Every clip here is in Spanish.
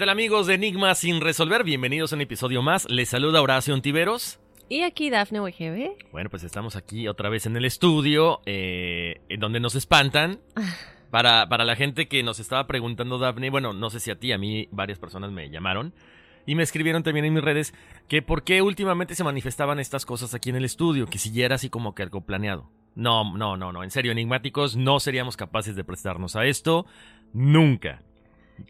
tal amigos de Enigma sin resolver? Bienvenidos a un episodio más. Les saluda Horacio Ontiveros. Y aquí Dafne Wegebe. Bueno, pues estamos aquí otra vez en el estudio, eh, en donde nos espantan. Para, para la gente que nos estaba preguntando, Dafne, bueno, no sé si a ti, a mí varias personas me llamaron y me escribieron también en mis redes que por qué últimamente se manifestaban estas cosas aquí en el estudio, que si ya era así como que algo planeado. No, no, no, no, en serio, enigmáticos, no seríamos capaces de prestarnos a esto nunca.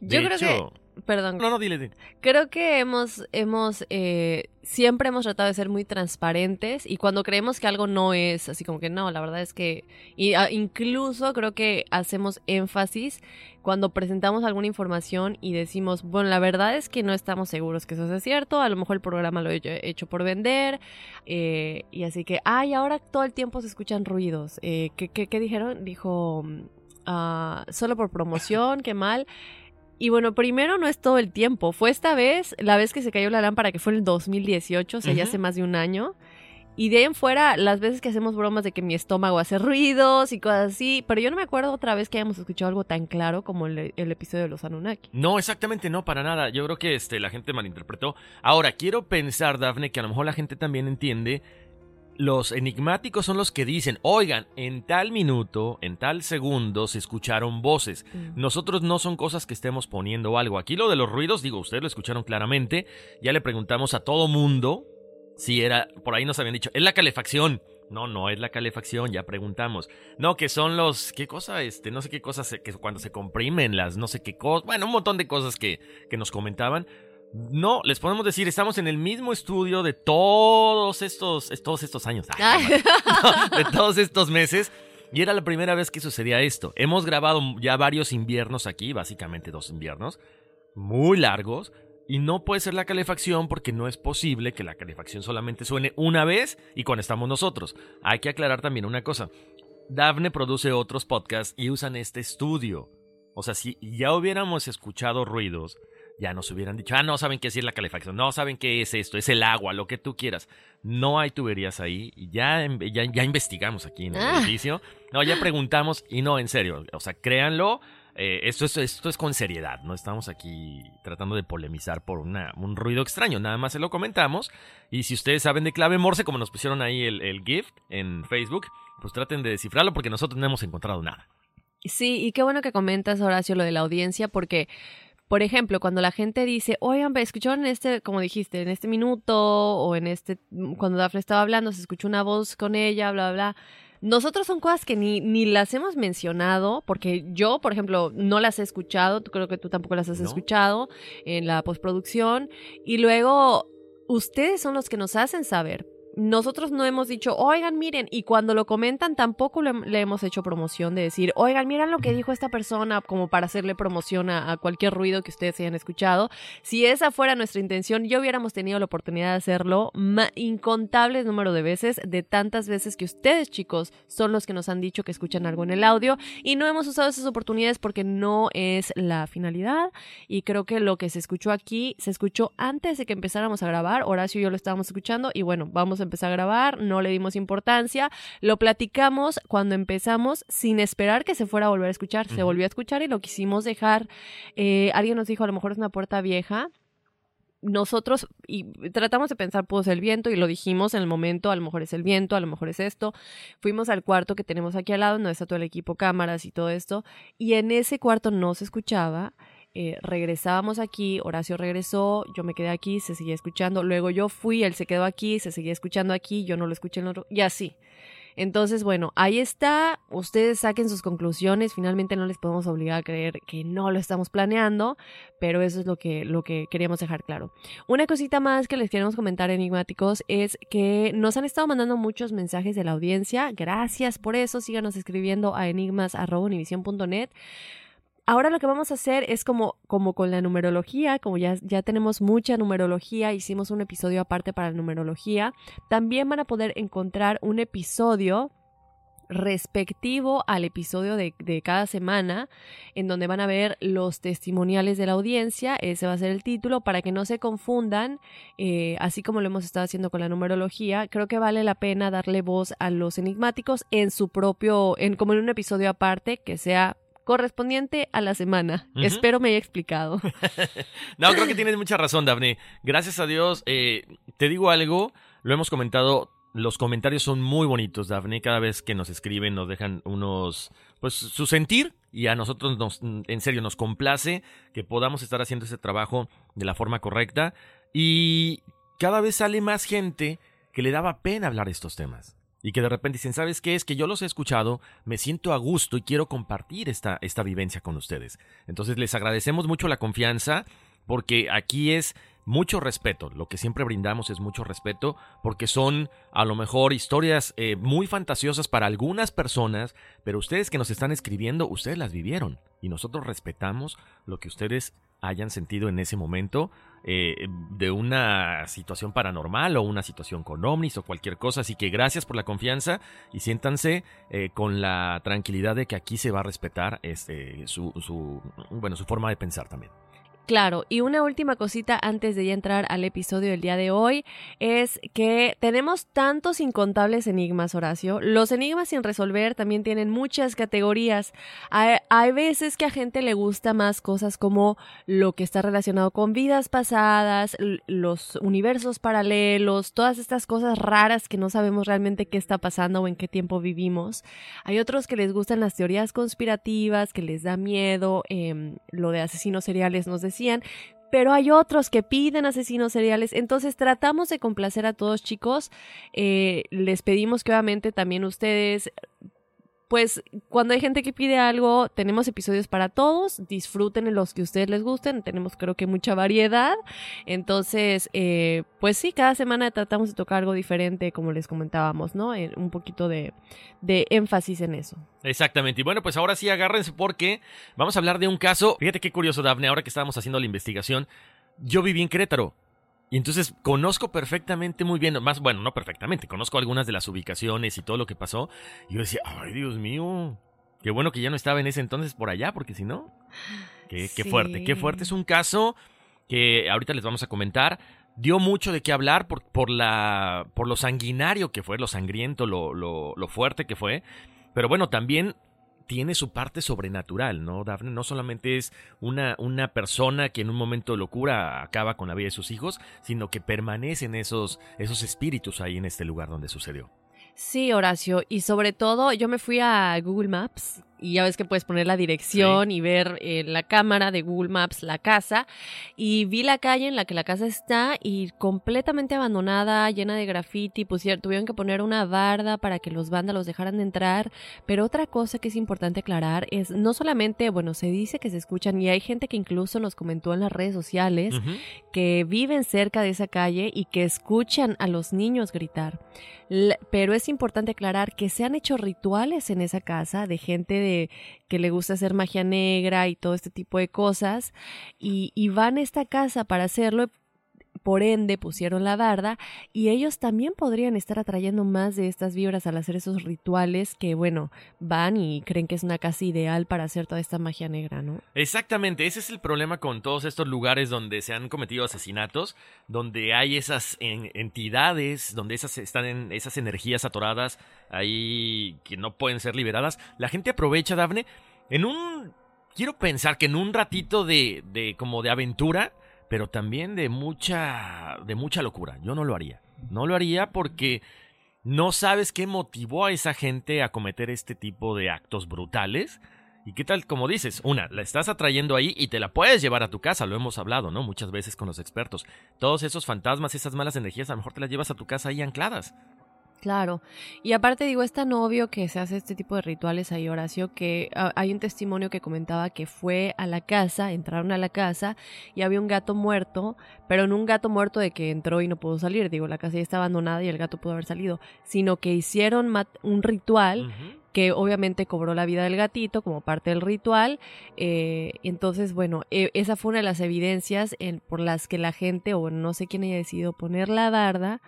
De Yo creo hecho- que. Perdón. No, no, dile, dile. Creo que hemos, hemos, eh, siempre hemos tratado de ser muy transparentes y cuando creemos que algo no es así como que no, la verdad es que, y, ah, incluso creo que hacemos énfasis cuando presentamos alguna información y decimos, bueno, la verdad es que no estamos seguros que eso sea cierto, a lo mejor el programa lo he hecho, por vender, eh, y así que, ay, ahora todo el tiempo se escuchan ruidos. Eh, ¿qué, qué, qué dijeron? Dijo, ah, solo por promoción, qué mal. Y bueno, primero no es todo el tiempo. Fue esta vez, la vez que se cayó la lámpara, que fue en el 2018, o sea, ya hace más de un año. Y de ahí en fuera, las veces que hacemos bromas de que mi estómago hace ruidos y cosas así. Pero yo no me acuerdo otra vez que hayamos escuchado algo tan claro como el, el episodio de los Anunnaki. No, exactamente no, para nada. Yo creo que este, la gente malinterpretó. Ahora, quiero pensar, Dafne, que a lo mejor la gente también entiende. Los enigmáticos son los que dicen, oigan, en tal minuto, en tal segundo se escucharon voces. Nosotros no son cosas que estemos poniendo algo. Aquí lo de los ruidos, digo, ustedes lo escucharon claramente. Ya le preguntamos a todo mundo si era, por ahí nos habían dicho, es la calefacción. No, no es la calefacción, ya preguntamos. No, que son los, ¿qué cosa? Este, no sé qué cosas, que cuando se comprimen las, no sé qué cosas, bueno, un montón de cosas que, que nos comentaban. No, les podemos decir, estamos en el mismo estudio de todos estos, es- todos estos años. Ay, no, de todos estos meses. Y era la primera vez que sucedía esto. Hemos grabado ya varios inviernos aquí, básicamente dos inviernos, muy largos. Y no puede ser la calefacción porque no es posible que la calefacción solamente suene una vez y cuando estamos nosotros. Hay que aclarar también una cosa. Dafne produce otros podcasts y usan este estudio. O sea, si ya hubiéramos escuchado ruidos, ya nos hubieran dicho, ah, no saben qué es la calefacción, no saben qué es esto, es el agua, lo que tú quieras. No hay tuberías ahí, ya, ya, ya investigamos aquí en el Ah. edificio. No, ya preguntamos, y no, en serio, o sea, créanlo, eh, esto, es, esto es con seriedad, no estamos aquí tratando de polemizar por una, un ruido extraño, nada más se lo comentamos. Y si ustedes saben de clave Morse, como nos pusieron ahí el, el GIF en Facebook, pues traten de descifrarlo porque nosotros no hemos encontrado nada. Sí, y qué bueno que comentas, Horacio, lo de la audiencia, porque, por ejemplo, cuando la gente dice, oigan, escucharon en este, como dijiste, en este minuto, o en este, cuando Dafne estaba hablando, se escuchó una voz con ella, bla, bla, bla. Nosotros son cosas que ni, ni las hemos mencionado, porque yo, por ejemplo, no las he escuchado, creo que tú tampoco las has No. escuchado en la postproducción, y luego ustedes son los que nos hacen saber. Nosotros no hemos dicho, oigan, miren, y cuando lo comentan tampoco le, le hemos hecho promoción de decir, oigan, miren lo que dijo esta persona, como para hacerle promoción a, a cualquier ruido que ustedes hayan escuchado. Si esa fuera nuestra intención, ya hubiéramos tenido la oportunidad de hacerlo incontables número de veces, de tantas veces que ustedes, chicos, son los que nos han dicho que escuchan algo en el audio, y no hemos usado esas oportunidades porque no es la finalidad, y creo que lo que se escuchó aquí se escuchó antes de que empezáramos a grabar. Horacio y yo lo estábamos escuchando y bueno, vamos a empezar a grabar, no le dimos importancia, lo platicamos cuando empezamos sin esperar que se fuera a volver a escuchar. Se volvió a escuchar y lo quisimos dejar. Eh, alguien nos dijo, a lo mejor es una puerta vieja. Nosotros y tratamos de pensar, pues el viento, y lo dijimos en el momento, a lo mejor es el viento, a lo mejor es esto. Fuimos al cuarto que tenemos aquí al lado, donde está todo el equipo, cámaras y todo esto, y en ese cuarto no se escuchaba. Eh, regresábamos aquí, Horacio regresó, yo me quedé aquí, se seguía escuchando, luego yo fui, él se quedó aquí, se seguía escuchando aquí, yo no lo escuché en otro, y así. Entonces, bueno, ahí está, ustedes saquen sus conclusiones, finalmente no les podemos obligar a creer que no lo estamos planeando, pero eso es lo que, lo que queríamos dejar claro. Una cosita más que les queremos comentar, enigmáticos, es que nos han estado mandando muchos mensajes de la audiencia, gracias por eso, síganos escribiendo a enigmas.univision.net. Ahora lo que vamos a hacer es como, como con la numerología, como ya, ya tenemos mucha numerología, hicimos un episodio aparte para la numerología, también van a poder encontrar un episodio respectivo al episodio de, cada semana, en donde van a ver los testimoniales de la audiencia, ese va a ser el título, para que no se confundan, eh, así como lo hemos estado haciendo con la numerología, creo que vale la pena darle voz a los enigmáticos en su propio, en como en un episodio aparte, que sea correspondiente a la semana. Espero me haya explicado. No, creo que tienes mucha razón, Daphne. Gracias a Dios, eh, te digo algo, lo hemos comentado, los comentarios son muy bonitos, Daphne. Cada vez que nos escriben nos dejan unos, pues su sentir y a nosotros nos, en serio, nos complace que podamos estar haciendo ese trabajo de la forma correcta y cada vez sale más gente que le daba pena hablar de estos temas. Y que de repente dicen, ¿sabes qué? Es que yo los he escuchado, me siento a gusto y quiero compartir esta, esta vivencia con ustedes. Entonces les agradecemos mucho la confianza porque aquí es mucho respeto. Lo que siempre brindamos es mucho respeto porque son a lo mejor historias eh, muy fantasiosas para algunas personas, pero ustedes que nos están escribiendo, ustedes las vivieron y nosotros respetamos lo que ustedes hayan sentido en ese momento eh, de una situación paranormal o una situación con ovnis o cualquier cosa. Así que gracias por la confianza y siéntanse eh, con la tranquilidad de que aquí se va a respetar este, su, su, bueno, su forma de pensar también. Claro, y una última cosita antes de ya entrar al episodio del día de hoy es que tenemos tantos incontables enigmas, Horacio. Los enigmas sin resolver también tienen muchas categorías. Hay, veces que a gente le gusta más cosas como lo que está relacionado con vidas pasadas, los universos paralelos, todas estas cosas raras que no sabemos realmente qué está pasando o en qué tiempo vivimos. Hay otros que les gustan las teorías conspirativas, que les da miedo, em, lo de asesinos seriales nos pero hay otros que piden asesinos seriales, entonces tratamos de complacer a todos chicos, Eh, les pedimos que obviamente también ustedes... Pues cuando hay gente que pide algo, tenemos episodios para todos, disfruten los que a ustedes les gusten, tenemos creo que mucha variedad, entonces, eh, pues sí, cada semana tratamos de tocar algo diferente, como les comentábamos, ¿no? Eh, un poquito de, de énfasis en eso. Exactamente. Y bueno, pues ahora sí agárrense porque vamos a hablar de un caso. Fíjate qué curioso, Dafne, ahora que estábamos haciendo la investigación. Yo viví en Querétaro. Y entonces conozco perfectamente muy bien, más bueno, no perfectamente, conozco algunas de las ubicaciones y todo lo que pasó. Y yo decía, ay Dios mío, qué bueno que ya no estaba en ese entonces por allá, porque si no, qué, qué fuerte, qué fuerte. Es un caso que ahorita les vamos a comentar. Dio mucho de qué hablar por, por, la, por lo sanguinario que fue, lo sangriento, lo, lo, lo fuerte que fue. Pero bueno, también tiene su parte sobrenatural, ¿no, Daphne? No solamente es una, una persona que en un momento de locura acaba con la vida de sus hijos, sino que permanecen esos, esos espíritus ahí en este lugar donde sucedió. Sí, Horacio, y sobre todo yo me fui a Google Maps y ya ves que puedes poner la dirección y ver en eh, la cámara de Google Maps la casa y vi la calle en la que la casa está y completamente abandonada, llena de graffiti, pusieron, tuvieron que poner una barda para que los vándalos dejaran de entrar, pero otra cosa que es importante aclarar es no solamente, bueno, se dice que se escuchan y hay gente que incluso nos comentó en las redes sociales que viven cerca de esa calle y que escuchan a los niños gritar. pero es importante aclarar que se han hecho rituales en esa casa de gente de que le gusta hacer magia negra y todo este tipo de cosas, y, y van a esta casa para hacerlo, por ende pusieron la barda y ellos también podrían estar atrayendo más de estas vibras al hacer esos rituales que bueno van y creen que es una casa ideal para hacer toda esta magia negra, ¿no? Exactamente, ese es el problema con todos estos lugares donde se han cometido asesinatos, donde hay esas entidades, donde esas están en esas energías atoradas ahí que no pueden ser liberadas. La gente aprovecha, Dafne, en un quiero pensar que en un ratito de, de como de aventura pero también de mucha, de mucha locura. Yo no lo haría. No lo haría porque no sabes qué motivó a esa gente a cometer este tipo de actos brutales. ¿Y qué tal, como dices? Una, la estás atrayendo ahí y te la puedes llevar a tu casa, lo hemos hablado, ¿no? Muchas veces con los expertos. Todos esos fantasmas, esas malas energías, a lo mejor te las llevas a tu casa ahí ancladas. Claro. Y aparte digo, es tan obvio que se hace este tipo de rituales ahí, Horacio, que ah, hay un testimonio que comentaba que fue a la casa, entraron a la casa y había un gato muerto, pero no un gato muerto de que entró y no pudo salir, digo, la casa ya está abandonada y el gato pudo haber salido, sino que hicieron un ritual que obviamente cobró la vida del gatito como parte del ritual. Eh, entonces, bueno, e, esa fue una de las evidencias en, por las que la gente, o no sé quién haya decidido poner la darda,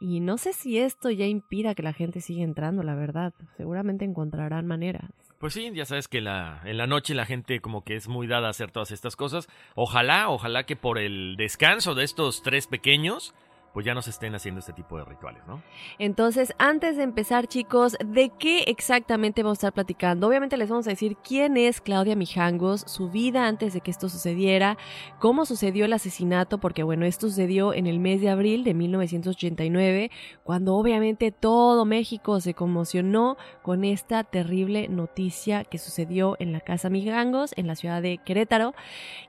y no sé si esto ya impida que la gente siga entrando, la verdad. Seguramente encontrarán maneras. Pues sí, ya sabes que la, en la noche la gente como que es muy dada a hacer todas estas cosas. Ojalá, ojalá que por el descanso de estos tres pequeños pues ya no se estén haciendo este tipo de rituales, ¿no? Entonces, antes de empezar, chicos, ¿de qué exactamente vamos a estar platicando? Obviamente les vamos a decir quién es Claudia Mijangos, su vida antes de que esto sucediera, cómo sucedió el asesinato, porque bueno, esto sucedió en el mes de abril de 1989, cuando obviamente todo México se conmocionó con esta terrible noticia que sucedió en la casa Mijangos, en la ciudad de Querétaro.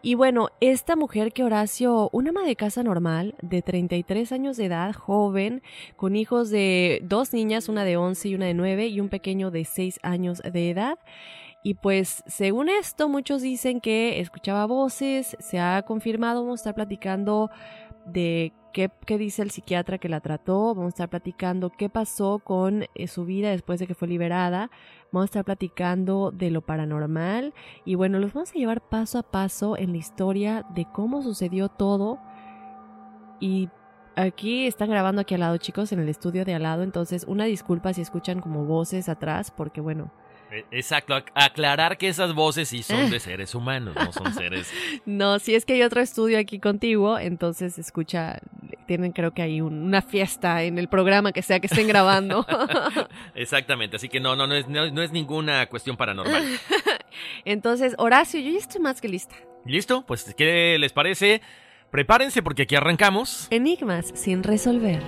Y bueno, esta mujer que Horacio, una ama de casa normal de 33 años, años de edad, joven, con hijos de dos niñas, una de 11 y una de 9 y un pequeño de 6 años de edad. Y pues según esto, muchos dicen que escuchaba voces, se ha confirmado, vamos a estar platicando de qué, qué, dice el psiquiatra que la trató, vamos a estar platicando qué pasó con eh, su vida después de que fue liberada, vamos a estar platicando de lo paranormal y bueno, los vamos a llevar paso a paso en la historia de cómo sucedió todo y Aquí están grabando aquí al lado, chicos, en el estudio de al lado. Entonces, una disculpa si escuchan como voces atrás, porque bueno. E, exacto, aclarar que esas voces sí son de seres humanos, no son seres. no, si es que hay otro estudio aquí contigo, entonces escucha, tienen creo que hay una fiesta en el programa que sea que estén grabando. Exactamente, así que no, no, no es, no es ninguna cuestión paranormal. entonces, Horacio, yo ya estoy más que lista. ¿Listo? Pues, ¿qué les parece? Prepárense porque aquí arrancamos. Enigmas sin resolver.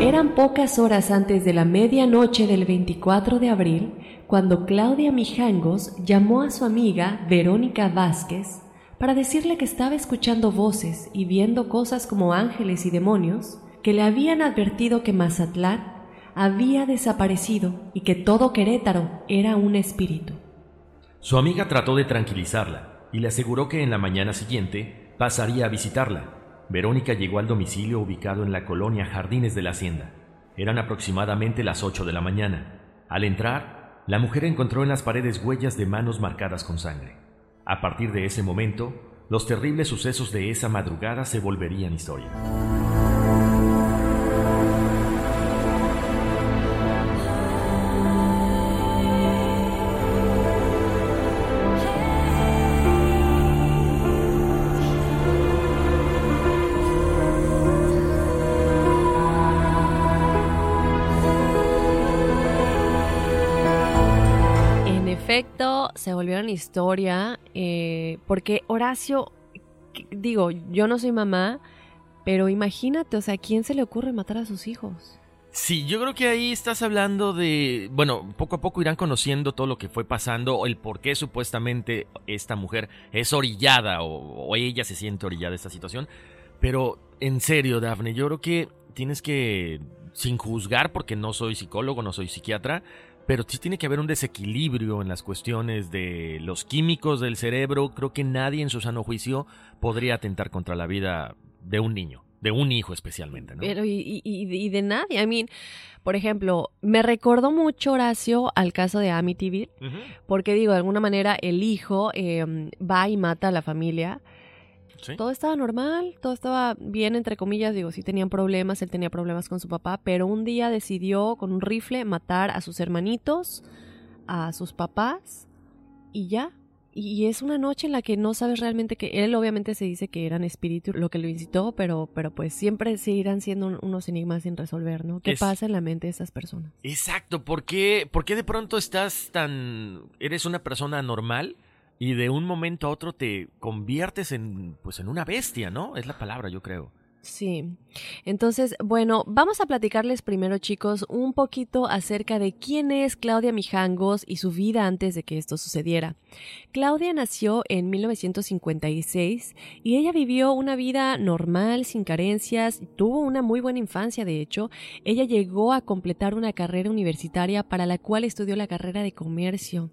Eran pocas horas antes de la medianoche del 24 de abril cuando Claudia Mijangos llamó a su amiga Verónica Vázquez para decirle que estaba escuchando voces y viendo cosas como ángeles y demonios que le habían advertido que Mazatlán había desaparecido y que todo Querétaro era un espíritu. Su amiga trató de tranquilizarla y le aseguró que en la mañana siguiente pasaría a visitarla. Verónica llegó al domicilio ubicado en la colonia Jardines de la Hacienda. Eran aproximadamente las 8 de la mañana. Al entrar, la mujer encontró en las paredes huellas de manos marcadas con sangre. A partir de ese momento, los terribles sucesos de esa madrugada se volverían historia. Se volvieron historia, eh, porque Horacio, digo, yo no soy mamá, pero imagínate, o sea, ¿a quién se le ocurre matar a sus hijos? Sí, yo creo que ahí estás hablando de, bueno, poco a poco irán conociendo todo lo que fue pasando, el por qué supuestamente esta mujer es orillada o, o ella se siente orillada de esta situación. Pero en serio, Dafne, yo creo que tienes que, sin juzgar, porque no soy psicólogo, no soy psiquiatra, pero sí tiene que haber un desequilibrio en las cuestiones de los químicos del cerebro. Creo que nadie en su sano juicio podría atentar contra la vida de un niño, de un hijo especialmente, ¿no? Pero y, de nadie. I mean, por ejemplo, me recordó mucho Horacio al caso de Amityville, porque digo, de alguna manera el hijo em, va y mata a la familia todo estaba normal, todo estaba bien, entre comillas, digo, sí tenían problemas, él tenía problemas con su papá, pero un día decidió con un rifle matar a sus hermanitos, a sus papás y ya. Y es una noche en la que no sabes realmente que él obviamente se dice que eran espíritus lo que lo incitó, pero, pero pues siempre seguirán siendo unos enigmas sin resolver, ¿no? ¿Qué pasa en la mente de esas personas? Exacto, ¿por qué, ¿por qué de pronto estás tan... eres una persona normal? Y de un momento a otro te conviertes en pues en una bestia, ¿no? Es la palabra, yo creo. Sí. Entonces, bueno, vamos a platicarles primero, chicos, un poquito acerca de quién es Claudia Mijangos y su vida antes de que esto sucediera. Claudia nació en 1956 y ella vivió una vida normal, sin carencias, tuvo una muy buena infancia, de hecho. Ella llegó a completar una carrera universitaria para la cual estudió la carrera de comercio.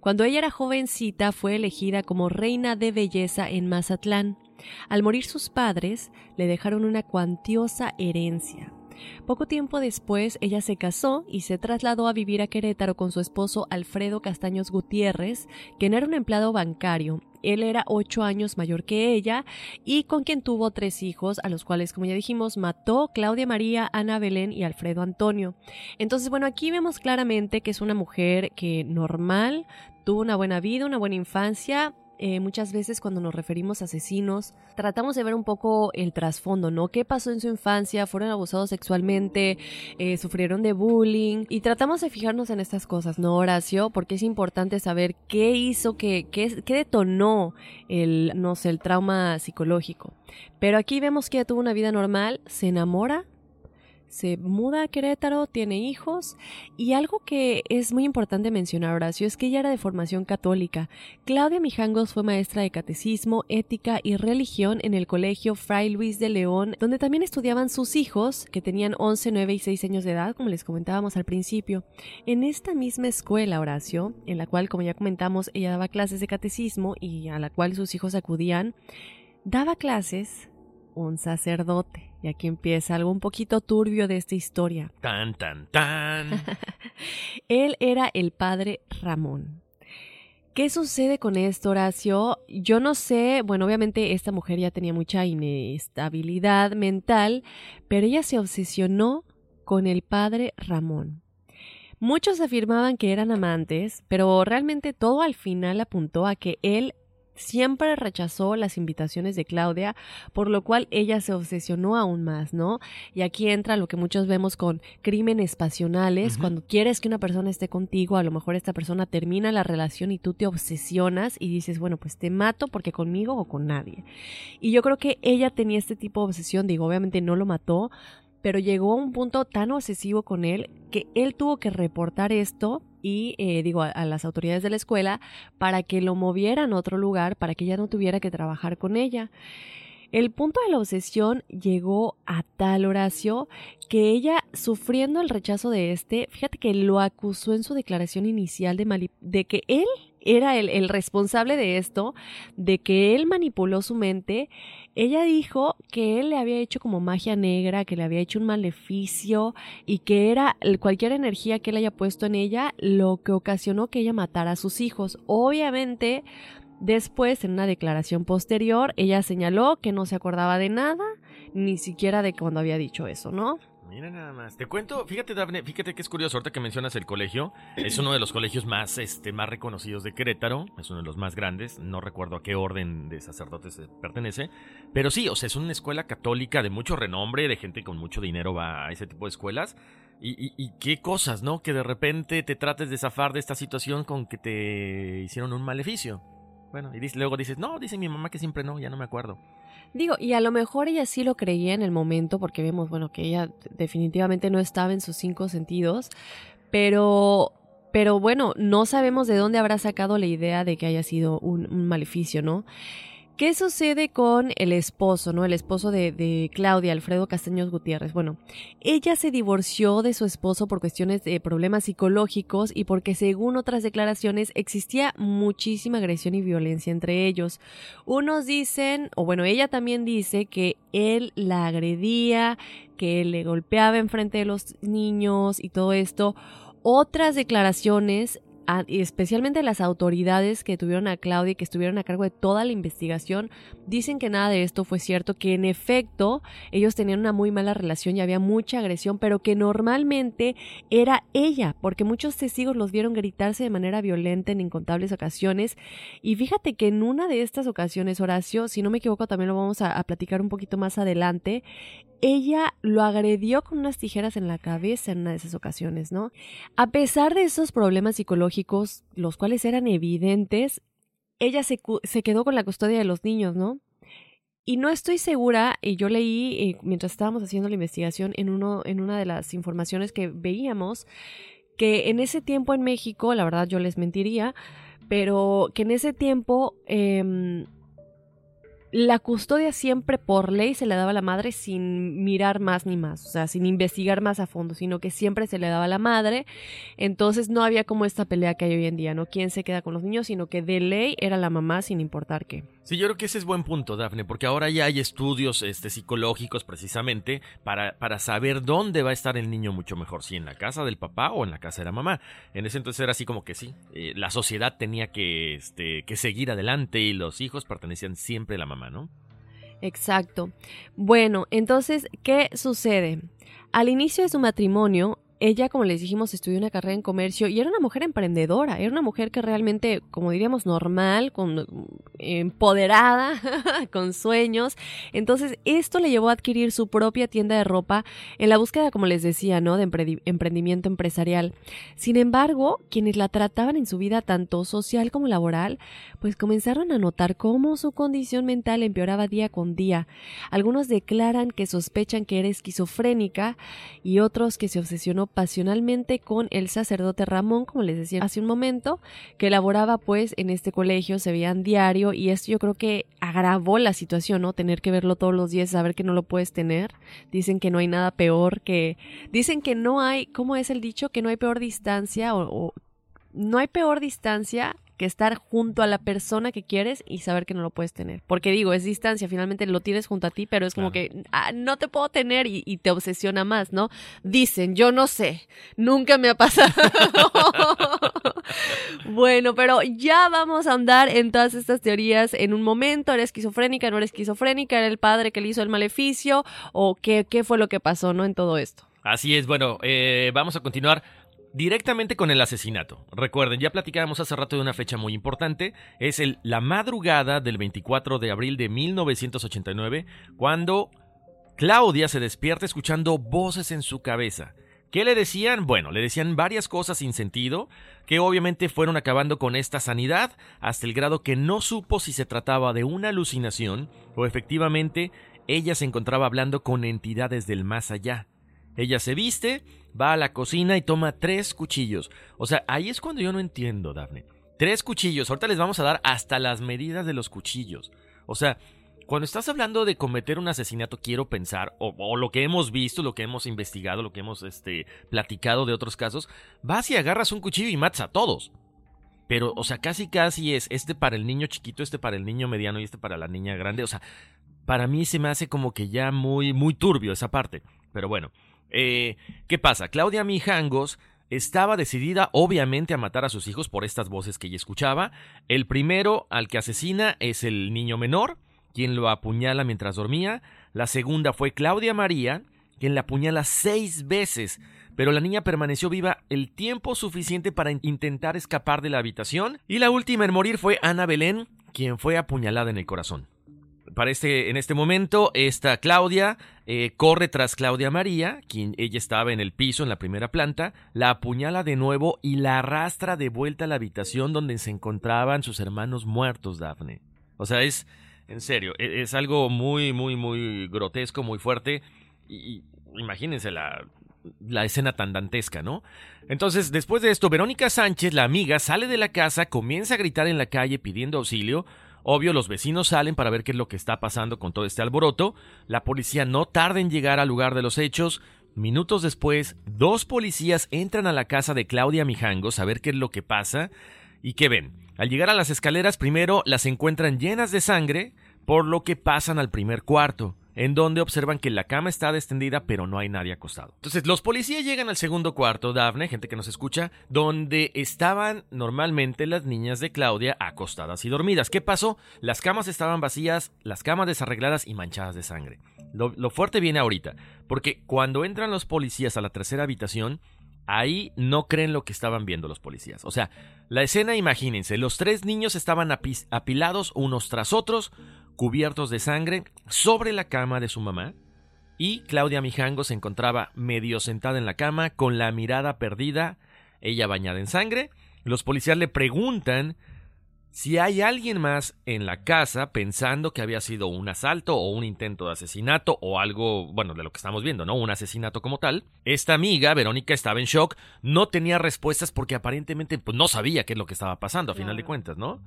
Cuando ella era jovencita, fue elegida como reina de belleza en Mazatlán. Al morir sus padres, le dejaron una cuantiosa herencia. Poco tiempo después, ella se casó y se trasladó a vivir a Querétaro con su esposo Alfredo Castaños Gutiérrez, quien era un empleado bancario. Él era ocho años mayor que ella y con quien tuvo tres hijos, a los cuales, como ya dijimos, mató Claudia María, Ana Belén y Alfredo Antonio. Entonces, bueno, aquí vemos claramente que es una mujer que normal, tuvo una buena vida, una buena infancia, eh, muchas veces cuando nos referimos a asesinos, tratamos de ver un poco el trasfondo, ¿no? ¿Qué pasó en su infancia? ¿Fueron abusados sexualmente? Eh, ¿Sufrieron de bullying? Y tratamos de fijarnos en estas cosas, ¿no, Horacio? Porque es importante saber qué hizo, qué, qué, qué detonó el, no sé, el trauma psicológico. Pero aquí vemos que ella tuvo una vida normal, se enamora se muda a Querétaro, tiene hijos y algo que es muy importante mencionar, Horacio, es que ella era de formación católica. Claudia Mijangos fue maestra de catecismo, ética y religión en el colegio Fray Luis de León, donde también estudiaban sus hijos, que tenían 11, 9 y 6 años de edad, como les comentábamos al principio. En esta misma escuela, Horacio, en la cual, como ya comentamos, ella daba clases de catecismo y a la cual sus hijos acudían, daba clases un sacerdote. Y aquí empieza algo un poquito turbio de esta historia. Tan, tan, tan. Él era el padre Ramón. ¿Qué sucede con esto, Horacio? Yo no sé, bueno, obviamente esta mujer ya tenía mucha inestabilidad mental, pero ella se obsesionó con el padre Ramón. Muchos afirmaban que eran amantes, pero realmente todo al final apuntó a que él siempre rechazó las invitaciones de Claudia, por lo cual ella se obsesionó aún más, ¿no? Y aquí entra lo que muchos vemos con crímenes pasionales, cuando quieres que una persona esté contigo, a lo mejor esta persona termina la relación y tú te obsesionas y dices, bueno, pues te mato porque conmigo o con nadie. Y yo creo que ella tenía este tipo de obsesión, digo, obviamente no lo mató, pero llegó a un punto tan obsesivo con él que él tuvo que reportar esto y eh, digo a, las autoridades de la escuela para que lo movieran a otro lugar para que ella no tuviera que trabajar con ella. El punto de la obsesión llegó a tal Horacio que ella, sufriendo el rechazo de este, fíjate que lo acusó en su declaración inicial de, de que él era el, responsable de esto, de que él manipuló su mente, ella dijo que él le había hecho como magia negra, que le había hecho un maleficio y que era cualquier energía que él haya puesto en ella lo que ocasionó que ella matara a sus hijos. Obviamente, después, en una declaración posterior, ella señaló que no se acordaba de nada, ni siquiera de cuando había dicho eso, ¿no? Mira nada más. Te cuento, fíjate, Daphne, fíjate que es curioso, ahorita que mencionas el colegio, es uno de los colegios más, este, más reconocidos de Querétaro, es uno de los más grandes, no recuerdo a qué orden de sacerdotes pertenece, pero sí, o sea, es una escuela católica de mucho renombre, de gente con mucho dinero va a ese tipo de escuelas, y, y qué cosas, ¿no? Que de repente te trates de zafar de esta situación con que te hicieron un maleficio. Bueno, y luego dices, no, dice mi mamá que siempre no, ya no me acuerdo. Digo, y a lo mejor ella sí lo creía en el momento, porque vemos, bueno, que ella definitivamente no estaba en sus cinco sentidos, pero, pero bueno, no sabemos de dónde habrá sacado la idea de que haya sido un, un maleficio, ¿no? ¿Qué sucede con el esposo, no? El esposo de, Claudia, Alfredo Castaños Gutiérrez. Bueno, ella se divorció de su esposo por cuestiones de problemas psicológicos y porque según otras declaraciones existía muchísima agresión y violencia entre ellos. Unos dicen, o bueno, ella también dice que él la agredía, que le golpeaba enfrente de los niños y todo esto. Otras declaraciones especialmente las autoridades que tuvieron a Claudia y que estuvieron a cargo de toda la investigación, dicen que nada de esto fue cierto, que en efecto ellos tenían una muy mala relación y había mucha agresión, pero que normalmente era ella, porque muchos testigos los vieron gritarse de manera violenta en incontables ocasiones. Y fíjate que en una de estas ocasiones, Horacio, si no me equivoco, también lo vamos a, a platicar un poquito más adelante, ella lo agredió con unas tijeras en la cabeza en una de esas ocasiones, ¿no? A pesar de esos problemas psicológicos, los cuales eran evidentes, ella se, quedó con la custodia de los niños, ¿no? Y no estoy segura, y yo leí eh, mientras estábamos haciendo la investigación en, uno, en una de las informaciones que veíamos, que en ese tiempo en México, la verdad yo les mentiría, pero que en ese tiempo em, la custodia siempre por ley se le daba a la madre sin mirar más ni más, o sea, sin investigar más a fondo, sino que siempre se le daba a la madre. Entonces no había como esta pelea que hay hoy en día, ¿no? ¿Quién se queda con los niños? Sino que de ley era la mamá sin importar qué. Sí, yo creo que ese es buen punto, Dafne, porque ahora ya hay estudios este, psicológicos precisamente para, para saber dónde va a estar el niño mucho mejor, si en la casa del papá o en la casa de la mamá. En ese entonces era así como que sí, eh, la sociedad tenía que, este, que seguir adelante y los hijos pertenecían siempre a la mamá, ¿no? Exacto. Bueno, entonces, ¿qué sucede? Al inicio de su matrimonio, ella, como les dijimos, estudió una carrera en comercio y era una mujer emprendedora, era una mujer que realmente, como diríamos, normal, con, empoderada, con sueños. Entonces, esto le llevó a adquirir su propia tienda de ropa en la búsqueda, como les decía, ¿no? De emprendimiento empresarial. Sin embargo, quienes la trataban en su vida tanto social como laboral, pues comenzaron a notar cómo su condición mental empeoraba día con día. Algunos declaran que sospechan que era esquizofrénica y otros que se obsesionó pasionalmente con el sacerdote Ramón, como les decía hace un momento, que laboraba pues en este colegio, se veían diario y esto yo creo que agravó la situación, ¿no? Tener que verlo todos los días, saber que no lo puedes tener. Dicen que no hay nada peor que... Dicen que no hay, ¿cómo es el dicho? Que no hay peor distancia o, o no hay peor distancia que estar junto a la persona que quieres y saber que no lo puedes tener. Porque digo, es distancia, finalmente lo tienes junto a ti, pero es como que ah, no te puedo tener y, te obsesiona más, ¿no? Dicen, yo no sé, nunca me ha pasado. bueno, pero ya vamos a andar en todas estas teorías en un momento. ¿Era esquizofrénica? ¿No era esquizofrénica? ¿Era el padre que le hizo el maleficio? ¿O qué, qué fue lo que pasó, ¿no? En todo esto. Así es, bueno, eh, vamos a continuar directamente con el asesinato. Recuerden, ya platicábamos hace rato de una fecha muy importante, es el, la madrugada del 24 de abril de 1989, cuando Claudia se despierta escuchando voces en su cabeza. ¿Qué le decían? Bueno, le decían varias cosas sin sentido, que obviamente fueron acabando con esta sanidad, hasta el grado que no supo si se trataba de una alucinación o efectivamente ella se encontraba hablando con entidades del más allá. Ella se viste, va a la cocina y toma tres cuchillos. O sea, ahí es cuando yo no entiendo, Daphne. Tres cuchillos. Ahorita les vamos a dar hasta las medidas de los cuchillos. O sea, cuando estás hablando de cometer un asesinato, quiero pensar, o, lo que hemos visto, lo que hemos investigado, lo que hemos este, platicado de otros casos, vas y agarras un cuchillo y matas a todos. pero, o sea, casi casi es este para el niño chiquito, este para el niño mediano y este para la niña grande. O sea, para mí se me hace como que ya muy, muy turbio esa parte. Pero bueno, eh, ¿qué pasa? Claudia Mijangos estaba decidida obviamente a matar a sus hijos por estas voces que ella escuchaba. El primero al que asesina es el niño menor, quien lo apuñala mientras dormía. La segunda fue Claudia María, quien la apuñala seis veces, pero la niña permaneció viva el tiempo suficiente para intentar escapar de la habitación. Y la última en morir fue Ana Belén, quien fue apuñalada en el corazón. Para este, en este momento, esta Claudia eh, corre tras Claudia María, quien ella estaba en el piso en la primera planta, la apuñala de nuevo y la arrastra de vuelta a la habitación donde se encontraban sus hermanos muertos, Dafne. O sea, es, en serio, e, es, algo muy, muy, muy grotesco, muy fuerte. Y, imagínense la, la escena tan dantesca, ¿no? Entonces, después de esto, Verónica Sánchez, la amiga, sale de la casa, comienza a gritar en la calle pidiendo auxilio. Obvio, los vecinos salen para ver qué es lo que está pasando con todo este alboroto. La policía no tarda en llegar al lugar de los hechos. Minutos después, dos policías entran a la casa de Claudia Mijangos a ver qué es lo que pasa. ¿Y qué ven? Al llegar a las escaleras, primero las encuentran llenas de sangre, por lo que pasan al primer cuarto en donde observan que la cama está extendida pero no hay nadie acostado. Entonces los policías llegan al segundo cuarto, Dafne, gente que nos escucha, donde estaban normalmente las niñas de Claudia acostadas y dormidas. ¿Qué pasó? Las camas estaban vacías, las camas desarregladas y manchadas de sangre. Lo, lo fuerte viene ahorita, porque cuando entran los policías a la tercera habitación, ahí no creen lo que estaban viendo los policías. O sea, la escena, imagínense, los tres niños estaban apilados unos tras otros, cubiertos de sangre, sobre la cama de su mamá, y Claudia Mijango se encontraba medio sentada en la cama, con la mirada perdida, ella bañada en sangre. Los policías le preguntan si hay alguien más en la casa pensando que había sido un asalto o un intento de asesinato o algo, bueno, de lo que estamos viendo, ¿no? Un asesinato como tal. Esta amiga, Verónica, estaba en shock, no tenía respuestas porque aparentemente pues, no sabía qué es lo que estaba pasando, a final de cuentas, ¿no?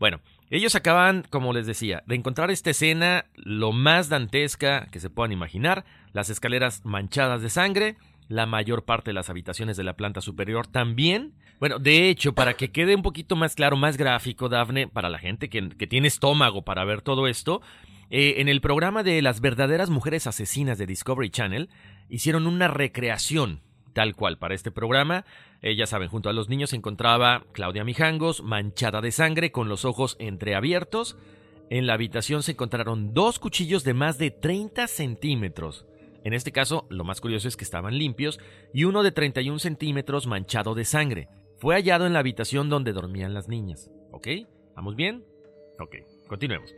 Bueno, ellos acaban, como les decía, de encontrar esta escena lo más dantesca que se puedan imaginar, las escaleras manchadas de sangre, la mayor parte de las habitaciones de la planta superior también. Bueno, de hecho, para que quede un poquito más claro, más gráfico, Dafne, para la gente que, tiene estómago para ver todo esto, eh, en el programa de las verdaderas mujeres asesinas de Discovery Channel, hicieron una recreación tal cual para este programa. Eh, ya saben, junto a los niños se encontraba Claudia Mijangos, manchada de sangre, con los ojos entreabiertos. En la habitación se encontraron dos cuchillos de más de 30 centímetros en este caso, lo más curioso es que estaban limpios y uno de 31 centímetros manchado de sangre. Fue hallado en la habitación donde dormían las niñas. ¿Ok? ¿Vamos bien? Ok, continuemos.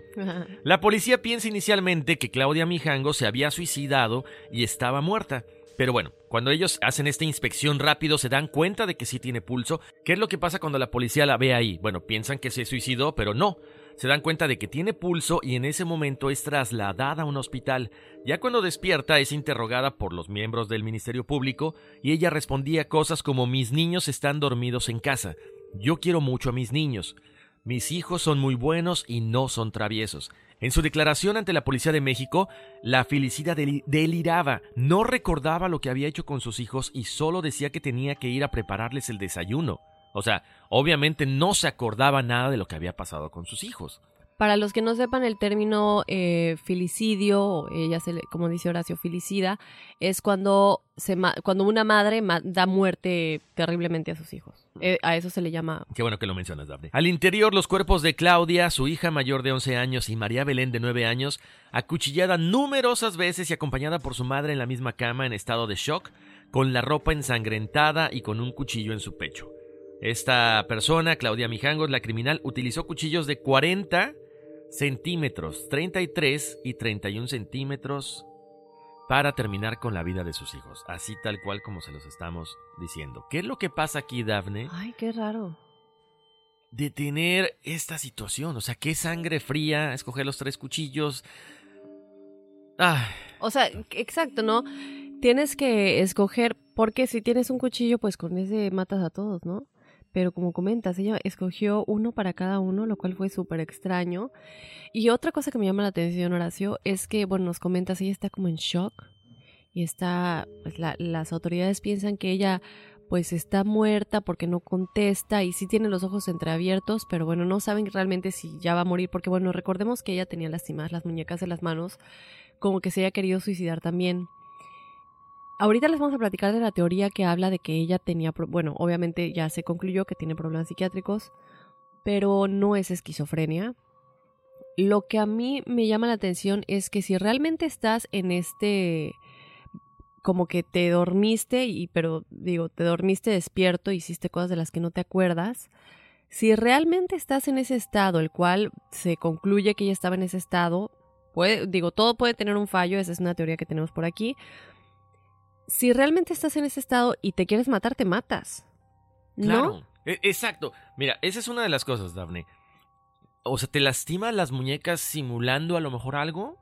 La policía piensa inicialmente que Claudia Mijango se había suicidado y estaba muerta. Pero bueno, cuando ellos hacen esta inspección rápido se dan cuenta de que sí tiene pulso. ¿Qué es lo que pasa cuando la policía la ve ahí? Bueno, piensan que se suicidó, pero no se dan cuenta de que tiene pulso y en ese momento es trasladada a un hospital. Ya cuando despierta es interrogada por los miembros del Ministerio Público y ella respondía cosas como mis niños están dormidos en casa. Yo quiero mucho a mis niños. Mis hijos son muy buenos y no son traviesos. En su declaración ante la Policía de México, la Felicida deliraba, no recordaba lo que había hecho con sus hijos y solo decía que tenía que ir a prepararles el desayuno. O sea, obviamente no se acordaba nada de lo que había pasado con sus hijos. Para los que no sepan el término eh, filicidio, ella se como dice Horacio, filicida, es cuando, se cuando una madre da muerte terriblemente a sus hijos. Eh, a eso se le llama... Qué bueno que lo mencionas, Daphne. Al interior, los cuerpos de Claudia, su hija mayor de 11 años, y María Belén de 9 años, acuchillada numerosas veces y acompañada por su madre en la misma cama en estado de shock, con la ropa ensangrentada y con un cuchillo en su pecho. Esta persona, Claudia Mijangos, la criminal, utilizó cuchillos de 40 centímetros, 33 y 31 centímetros para terminar con la vida de sus hijos, así tal cual como se los estamos diciendo. ¿Qué es lo que pasa aquí, Daphne? Ay, qué raro. De tener esta situación, o sea, qué sangre fría, escoger los tres cuchillos. Ah. O sea, exacto, ¿no? Tienes que escoger, porque si tienes un cuchillo, pues con ese matas a todos, ¿no? Pero como comentas, ella escogió uno para cada uno, lo cual fue súper extraño. Y otra cosa que me llama la atención, Horacio, es que, bueno, nos comentas, ella está como en shock y está, pues las autoridades piensan que ella pues está muerta porque no contesta y sí tiene los ojos entreabiertos, pero bueno, no saben realmente si ya va a morir porque bueno, recordemos que ella tenía lastimadas las muñecas de las manos, como que se haya querido suicidar también. Ahorita les vamos a platicar de la teoría que habla de que ella tenía, bueno, obviamente ya se concluyó que tiene problemas psiquiátricos, pero no es esquizofrenia. Lo que a mí me llama la atención es que si realmente estás en este como que te dormiste y pero digo, te dormiste despierto, hiciste cosas de las que no te acuerdas. Si realmente estás en ese estado, el cual se concluye que ella estaba en ese estado, digo, todo puede tener un fallo, esa es una teoría que tenemos por aquí. Si realmente estás en ese estado y te quieres matar, te matas. ¿No? Claro, e, exacto. Mira, esa es una de las cosas, Daphne. O sea, ¿te lastima las muñecas simulando a lo mejor algo?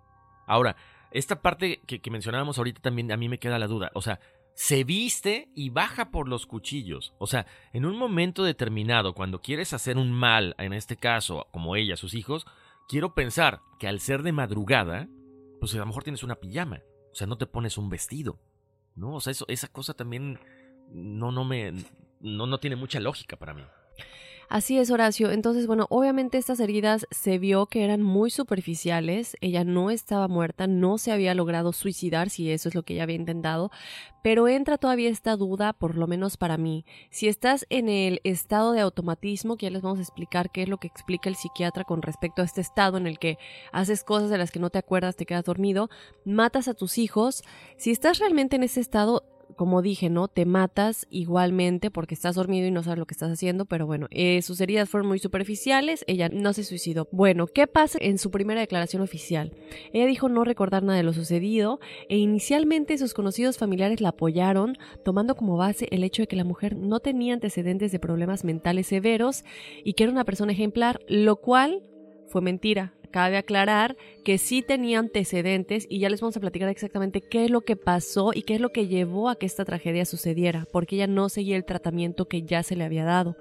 Ahora, esta parte que, mencionábamos ahorita también a mí me queda la duda. O sea, se viste y baja por los cuchillos. O sea, en un momento determinado, cuando quieres hacer un mal, en este caso, como ella, sus hijos, quiero pensar que al ser de madrugada, pues a lo mejor tienes una pijama. O sea, no te pones un vestido. ¿No? O sea, eso, esa cosa también no, no me. No, no tiene mucha lógica para mí. Así es, Horacio. Entonces, bueno, obviamente estas heridas se vio que eran muy superficiales. Ella no estaba muerta, no se había logrado suicidar, si eso es lo que ella había intentado. Pero entra todavía esta duda, por lo menos para mí. Si estás en el estado de automatismo, que ya les vamos a explicar qué es lo que explica el psiquiatra con respecto a este estado en el que haces cosas de las que no te acuerdas, te quedas dormido, matas a tus hijos. Si estás realmente en ese estado, como dije, ¿no? Te matas igualmente porque estás dormido y no sabes lo que estás haciendo, pero bueno, eh, sus heridas fueron muy superficiales, ella no se suicidó. Bueno, ¿qué pasa en su primera declaración oficial? Ella dijo no recordar nada de lo sucedido e inicialmente sus conocidos familiares la apoyaron, tomando como base el hecho de que la mujer no tenía antecedentes de problemas mentales severos y que era una persona ejemplar, lo cual fue mentira. Cabe aclarar que sí tenía antecedentes y ya les vamos a platicar exactamente qué es lo que pasó y qué es lo que llevó a que esta tragedia sucediera, porque ella no seguía el tratamiento que ya se le había dado.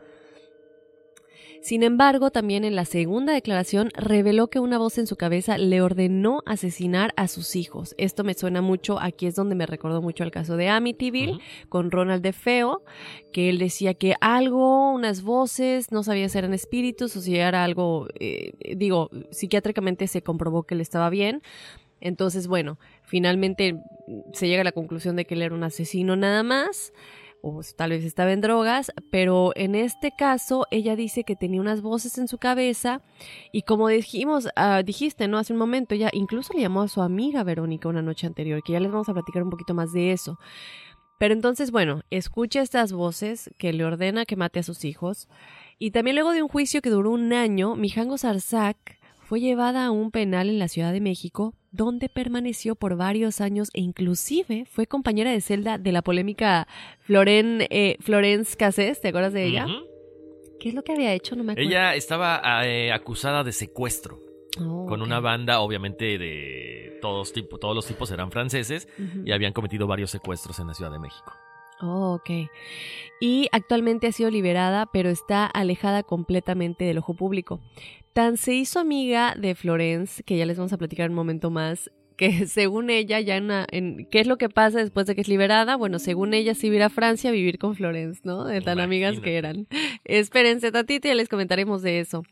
Sin embargo, también en la segunda declaración reveló que una voz en su cabeza le ordenó asesinar a sus hijos. Esto me suena mucho, aquí es donde me recordó mucho el caso de Amityville con Ronald de Feo, que él decía que algo, unas voces, no sabía si eran espíritus o si era algo, eh, digo, psiquiátricamente se comprobó que él estaba bien. Entonces, bueno, finalmente se llega a la conclusión de que él era un asesino nada más o tal vez estaba en drogas, pero en este caso ella dice que tenía unas voces en su cabeza y como dijimos, ah, dijiste, ¿no? Hace un momento, ella incluso le llamó a su amiga Verónica una noche anterior, que ya les vamos a platicar un poquito más de eso. Pero entonces, bueno, escucha estas voces que le ordena que mate a sus hijos. Y también luego de un juicio que duró un año, Mijango Sarsak fue llevada a un penal en la Ciudad de México donde permaneció por varios años e inclusive fue compañera de celda de la polémica Floren, eh, Florence Cassés, ¿te acuerdas de ella? ¿Qué es lo que había hecho? No me acuerdo. Ella estaba eh, acusada de secuestro. Oh, con una banda, obviamente, de todos, tipo, todos los tipos eran franceses y habían cometido varios secuestros en la Ciudad de México. Oh, ok. Y actualmente ha sido liberada, pero está alejada completamente del ojo público. Tan se hizo amiga de Florence, que ya les vamos a platicar un momento más, que según ella, ya en, ¿qué es lo que pasa después de que es liberada? Bueno, según ella, se iba a Francia a vivir con Florence, ¿no? De tan amigas que eran. Espérense tatito, ya les comentaremos de eso.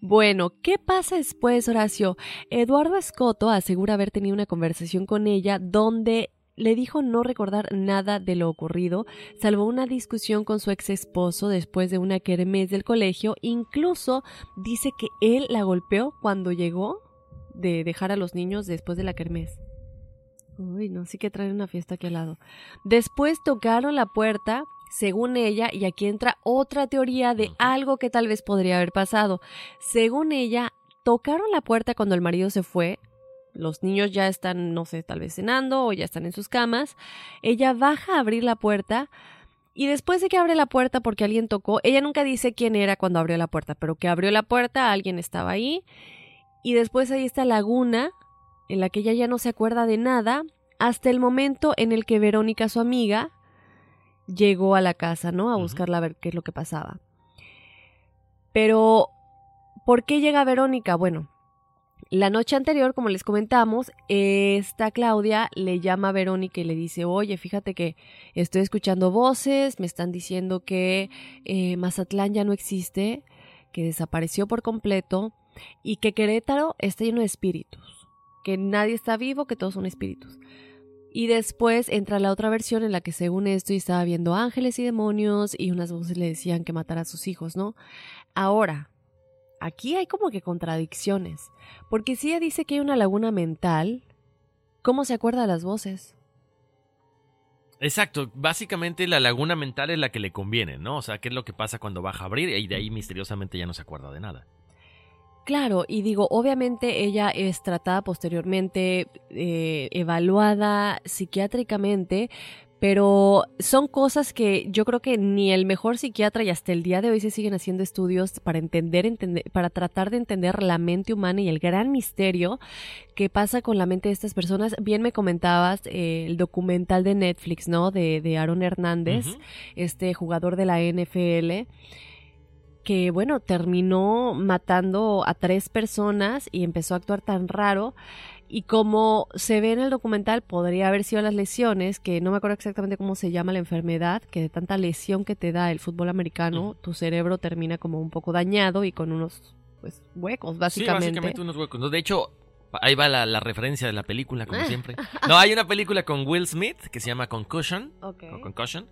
Bueno, ¿qué pasa después, Horacio? Eduardo Escoto asegura haber tenido una conversación con ella donde le dijo no recordar nada de lo ocurrido, salvo una discusión con su ex esposo después de una kermés del colegio. Incluso dice que él la golpeó cuando llegó de dejar a los niños después de la kermés. Uy, no, sí que trae una fiesta aquí al lado. Después tocaron la puerta, según ella, y aquí entra otra teoría de algo que tal vez podría haber pasado. Según ella, tocaron la puerta cuando el marido se fue, los niños ya están, no sé, tal vez cenando o ya están en sus camas. Ella baja a abrir la puerta y después de que abre la puerta porque alguien tocó, ella nunca dice quién era cuando abrió la puerta, pero que abrió la puerta, alguien estaba ahí. Y después hay esta laguna en la que ella ya no se acuerda de nada hasta el momento en el que Verónica, su amiga, llegó a la casa, ¿no? A buscarla a ver qué es lo que pasaba. Pero, ¿por qué llega Verónica? Bueno, La noche anterior, como les comentamos, esta Claudia le llama a Verónica y le dice, oye, fíjate que estoy escuchando voces, me están diciendo que eh, Mazatlán ya no existe, que desapareció por completo y que Querétaro está lleno de espíritus, que nadie está vivo, que todos son espíritus. Y después entra la otra versión en la que según esto estaba viendo ángeles y demonios y unas voces le decían que matara a sus hijos, ¿no? Ahora, aquí hay como que contradicciones, porque si ella dice que hay una laguna mental, ¿cómo se acuerda de las voces? Exacto, básicamente la laguna mental es la que le conviene, ¿no? O sea, ¿qué es lo que pasa cuando baja a abrir y de ahí misteriosamente ya no se acuerda de nada? Claro, y digo, obviamente ella es tratada posteriormente, eh, evaluada psiquiátricamente, pero son cosas que yo creo que ni el mejor psiquiatra y hasta el día de hoy se siguen haciendo estudios para entender, entender, para tratar de entender la mente humana y el gran misterio que pasa con la mente de estas personas. Bien me comentabas eh, el documental de Netflix, ¿no? De, de Aaron Hernández, este jugador de la NFL que bueno, terminó matando a tres personas y empezó a actuar tan raro y como se ve en el documental, podría haber sido las lesiones, que no me acuerdo exactamente cómo se llama la enfermedad, que de tanta lesión que te da el fútbol americano, tu cerebro termina como un poco dañado y con unos pues huecos, básicamente. Sí, básicamente unos huecos. De hecho, ahí va la, referencia de la película, como siempre. No, hay una película con Will Smith que se llama Concussion. O Concussion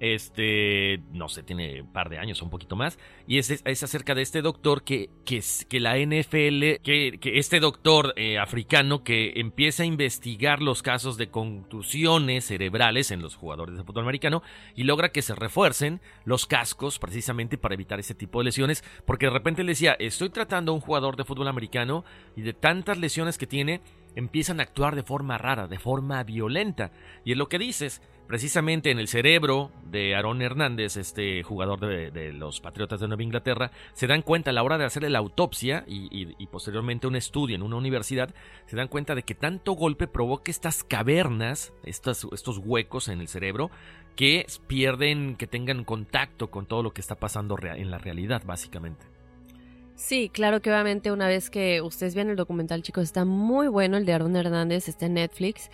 este, no sé, tiene un par de años o un poquito más. Y es, es acerca de este doctor que, que, que la NFL, que, este doctor eh, africano que empieza a investigar los casos de contusiones cerebrales en los jugadores de fútbol americano y logra que se refuercen los cascos precisamente para evitar ese tipo de lesiones. Porque de repente le decía, estoy tratando a un jugador de fútbol americano y de tantas lesiones que tiene, empiezan a actuar de forma rara, de forma violenta. Y es lo que dices, precisamente en el cerebro de Aaron Hernández, este jugador de, los Patriotas de Nueva Inglaterra, se dan cuenta a la hora de hacerle la autopsia y, posteriormente un estudio en una universidad, se dan cuenta de que tanto golpe provoca estas cavernas, estos, huecos en el cerebro, que pierden, que tengan contacto con todo lo que está pasando en la realidad, básicamente. Sí, claro que obviamente una vez que ustedes vean el documental, chicos, está muy bueno el de Aaron Hernández, está en Netflix.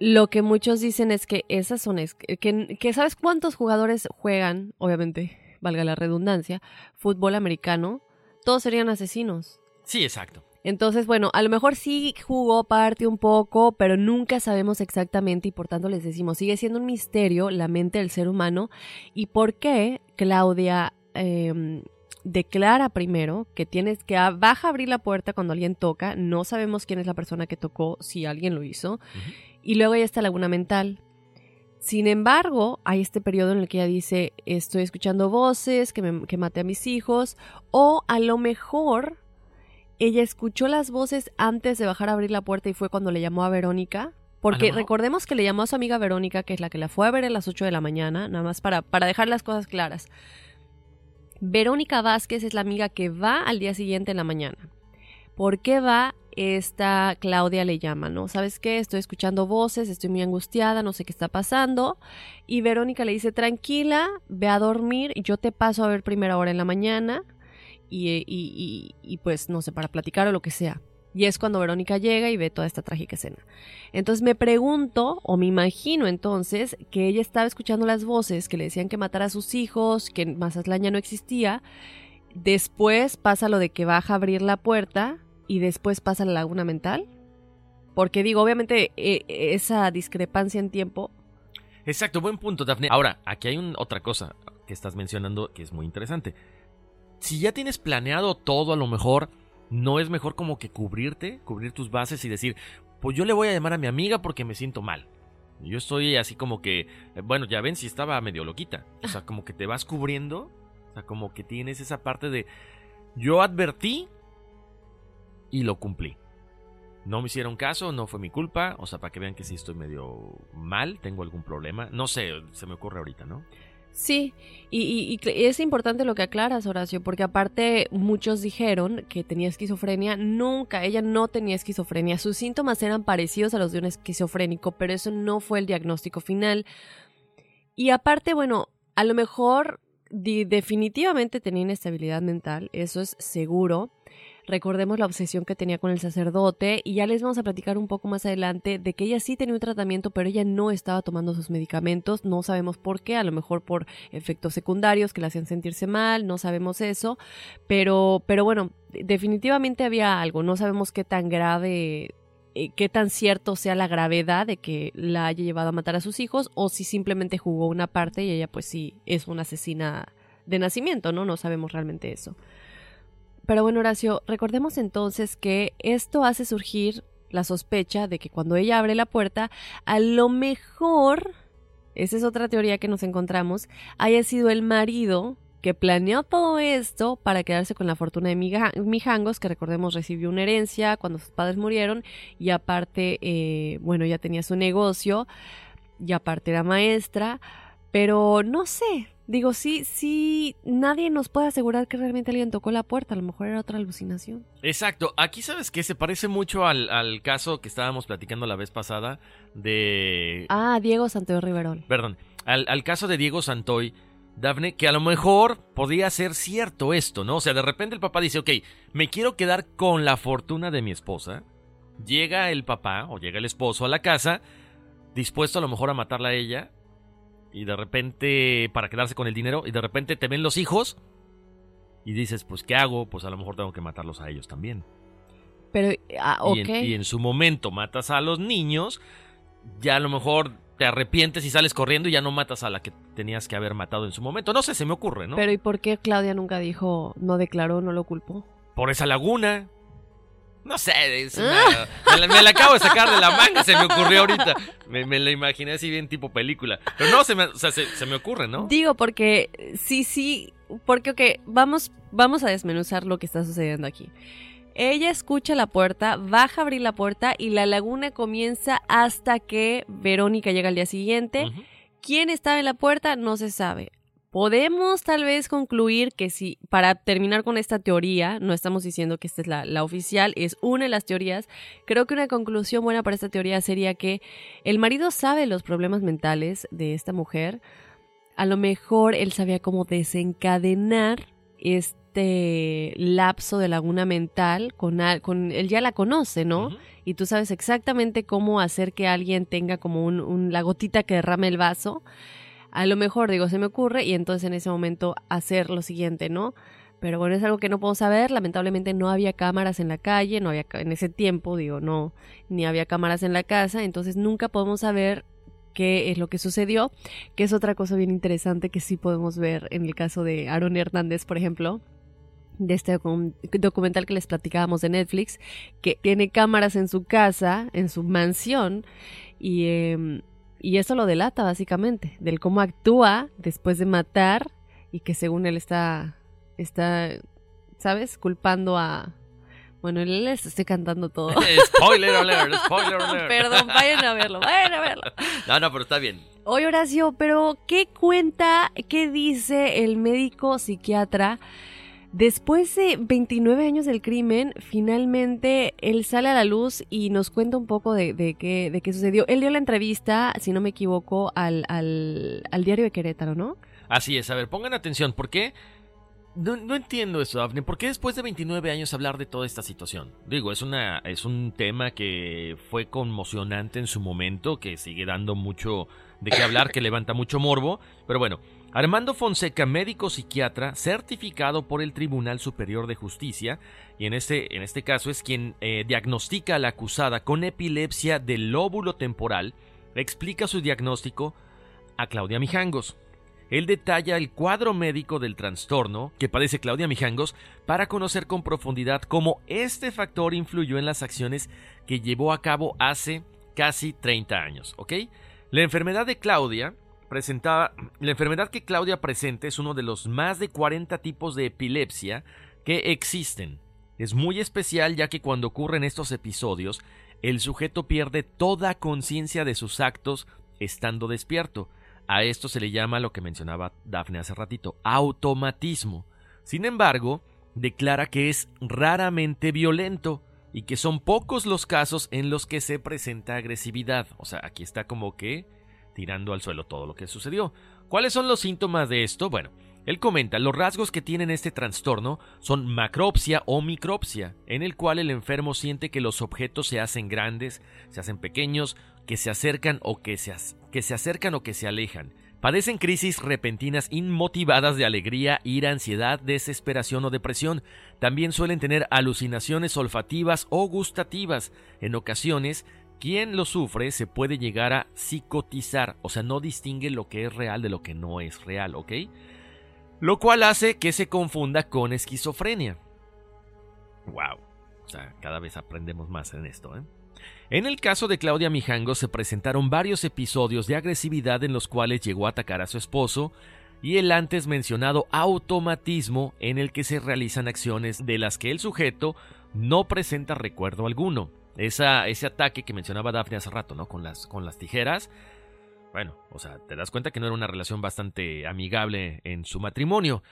Lo que muchos dicen es que esas son, que, que sabes cuántos jugadores juegan, obviamente, valga la redundancia, fútbol americano, todos serían asesinos. Sí, exacto. Entonces, bueno, a lo mejor sí jugó parte un poco, pero nunca sabemos exactamente y por tanto les decimos, sigue siendo un misterio la mente del ser humano. Y por qué Claudia em, declara primero que tienes que baja a abrir la puerta cuando alguien toca, no sabemos quién es la persona que tocó, si alguien lo hizo, y luego hay esta laguna mental. Sin embargo, hay este periodo en el que ella dice, estoy escuchando voces, que, me, que maté a mis hijos, o a lo mejor ella escuchó las voces antes de bajar a abrir la puerta y fue cuando le llamó a Verónica. Porque recordemos que le llamó a su amiga Verónica, que es la que la fue a ver a las 8 de la mañana, nada más para, para dejar las cosas claras. Verónica Vázquez es la amiga que va al día siguiente en la mañana. ¿Por qué va? Esta Claudia le llama, ¿no? ¿Sabes qué? Estoy escuchando voces, estoy muy angustiada, no sé qué está pasando. Y Verónica le dice, tranquila, ve a dormir, yo te paso a ver primera hora en la mañana. Y, y, y, y pues, no sé, para platicar o lo que sea. Y es cuando Verónica llega y ve toda esta trágica escena. Entonces me pregunto, o me imagino entonces, que ella estaba escuchando las voces que le decían que matara a sus hijos, que Mazatlán ya no existía. Después pasa lo de que baja a abrir la puerta y después pasa la laguna mental. Porque digo, obviamente, e, esa discrepancia en tiempo. Exacto, buen punto, Daphne. Ahora, aquí hay otra cosa que estás mencionando que es muy interesante. Si ya tienes planeado todo, a lo mejor ¿No es mejor como que cubrirte, cubrir tus bases y decir, pues yo le voy a llamar a mi amiga porque me siento mal? Yo estoy así como que, eh, bueno, ya ven si estaba medio loquita. O sea, como que te vas cubriendo. O sea, como que tienes esa parte de, yo advertí y lo cumplí. No me hicieron caso, no fue mi culpa. O sea, para que vean que si estoy medio mal, tengo algún problema. No sé, se me ocurre ahorita, ¿no? Sí, y, es importante lo que aclaras, Horacio, porque aparte muchos dijeron que tenía esquizofrenia. Nunca, ella no tenía esquizofrenia. Sus síntomas eran parecidos a los de un esquizofrénico, pero eso no fue el diagnóstico final. Y aparte, bueno, a lo mejor definitivamente tenía inestabilidad mental, eso es seguro. Recordemos la obsesión que tenía con el sacerdote y ya les vamos a platicar un poco más adelante de que ella sí tenía un tratamiento, pero ella no estaba tomando sus medicamentos. No sabemos por qué, a lo mejor por efectos secundarios que la hacían sentirse mal, no sabemos eso, pero, pero bueno, definitivamente había algo. No sabemos qué tan grave eh, qué tan cierto sea la gravedad de que la haya llevado a matar a sus hijos o si simplemente jugó una parte y ella pues sí es una asesina de nacimiento, ¿no? No sabemos realmente eso. Pero bueno, Horacio, recordemos entonces que esto hace surgir la sospecha de que cuando ella abre la puerta, a lo mejor, esa es otra teoría que nos encontramos, haya sido el marido que planeó todo esto para quedarse con la fortuna de Mijangos, que recordemos recibió una herencia cuando sus padres murieron y aparte, eh, bueno, ya tenía su negocio y aparte era maestra, pero no sé, Digo, sí, sí, nadie nos puede asegurar que realmente alguien tocó la puerta, a lo mejor era otra alucinación. Exacto, aquí sabes que se parece mucho al, caso que estábamos platicando la vez pasada de... Ah, Diego Santoy Riverol. Perdón, al, al caso de Diego Santoy, Dafne, que a lo mejor podía ser cierto esto, ¿no? O sea, de repente el papá dice, ok, me quiero quedar con la fortuna de mi esposa. Llega el papá o llega el esposo a la casa, dispuesto a lo mejor a matarla a ella, y de repente para quedarse con el dinero y de repente te ven los hijos y dices, pues ¿qué hago? Pues a lo mejor tengo que matarlos a ellos también. Pero, ah, y, en, su momento matas a los niños, ya a lo mejor te arrepientes y sales corriendo y ya no matas a la que tenías que haber matado en su momento. No sé, se me ocurre, ¿no? Pero ¿y por qué Claudia nunca dijo, no declaró, no lo culpó? Por esa laguna. No sé, me, la, acabo de sacar de la manga, se me ocurrió ahorita. Me, me la imaginé así bien tipo película. Pero no, se me, o sea, se, me ocurre, ¿no? Digo, porque sí, sí, porque, ok, vamos, vamos a desmenuzar lo que está sucediendo aquí. Ella escucha la puerta, baja a abrir la puerta y la laguna comienza hasta que Verónica llega al día siguiente. ¿Quién estaba en la puerta? No se sabe podemos tal vez concluir que si, para terminar con esta teoría, no estamos diciendo que esta es la, oficial, es una de las teorías, creo que una conclusión buena para esta teoría sería que el marido sabe los problemas mentales de esta mujer, a lo mejor él sabía cómo desencadenar este lapso de laguna mental con, con él ya la conoce, ¿no? Y tú sabes exactamente cómo hacer que alguien tenga como un, la gotita que derrame el vaso a lo mejor digo, se me ocurre y entonces en ese momento hacer lo siguiente, ¿no? Pero bueno, es algo que no puedo saber. Lamentablemente no había cámaras en la calle, no había en ese tiempo, digo, no, ni había cámaras en la casa, entonces nunca podemos saber qué es lo que sucedió, que es otra cosa bien interesante que sí podemos ver en el caso de Aaron Hernández, por ejemplo, de este documental que les platicábamos de Netflix, que tiene cámaras en su casa, en su mansión, y eh, y eso lo delata básicamente, del cómo actúa después de matar y que según él está, está, ¿sabes? Culpando a... Bueno, él les estoy cantando todo. spoiler alert, spoiler alert. Perdón, vayan a verlo, vayan a verlo. No, no, pero está bien. Oye, Horacio, pero ¿qué cuenta, qué dice el médico psiquiatra Después de 29 años del crimen, finalmente él sale a la luz y nos cuenta un poco de, qué, de qué sucedió. Él dio la entrevista, si no me equivoco, al, al, diario de Querétaro, ¿no? Así es, a ver, pongan atención, ¿por qué? No, entiendo eso, Daphne. ¿Por qué después de 29 años hablar de toda esta situación? Digo, es, una, es un tema que fue conmocionante en su momento, que sigue dando mucho de qué hablar, que levanta mucho morbo. Pero bueno, Armando Fonseca, médico psiquiatra, certificado por el Tribunal Superior de Justicia, y en este, en este caso es quien eh, diagnostica a la acusada con epilepsia del lóbulo temporal, explica su diagnóstico a Claudia Mijangos. Él detalla el cuadro médico del trastorno que padece Claudia Mijangos para conocer con profundidad cómo este factor influyó en las acciones que llevó a cabo hace casi 30 años. La enfermedad de Claudia presentaba, la enfermedad que Claudia presenta es uno de los más de 40 tipos de epilepsia que existen. Es muy especial ya que cuando ocurren estos episodios, el sujeto pierde toda conciencia de sus actos estando despierto. A esto se le llama lo que mencionaba Dafne hace ratito, automatismo. Sin embargo, declara que es raramente violento y que son pocos los casos en los que se presenta agresividad. O sea, aquí está como que tirando al suelo todo lo que sucedió. ¿Cuáles son los síntomas de esto? Bueno, Él comenta, los rasgos que tienen este trastorno son macropsia o micropsia, en el cual el enfermo siente que los objetos se hacen grandes, se hacen pequeños, que se acercan o que se, que se acercan o que se alejan. Padecen crisis repentinas inmotivadas de alegría, ira, ansiedad, desesperación o depresión. También suelen tener alucinaciones olfativas o gustativas. En ocasiones, quien lo sufre se puede llegar a psicotizar, o sea, no distingue lo que es real de lo que no es real, ¿ok? lo cual hace que se confunda con esquizofrenia. Wow. O sea, cada vez aprendemos más en esto, ¿eh? En el caso de Claudia Mijango se presentaron varios episodios de agresividad en los cuales llegó a atacar a su esposo y el antes mencionado automatismo en el que se realizan acciones de las que el sujeto no presenta recuerdo alguno. Ese ataque que mencionaba Daphne hace rato, ¿no? Con las, con las tijeras, bueno, o sea, te das cuenta que no era una relación bastante amigable en su matrimonio.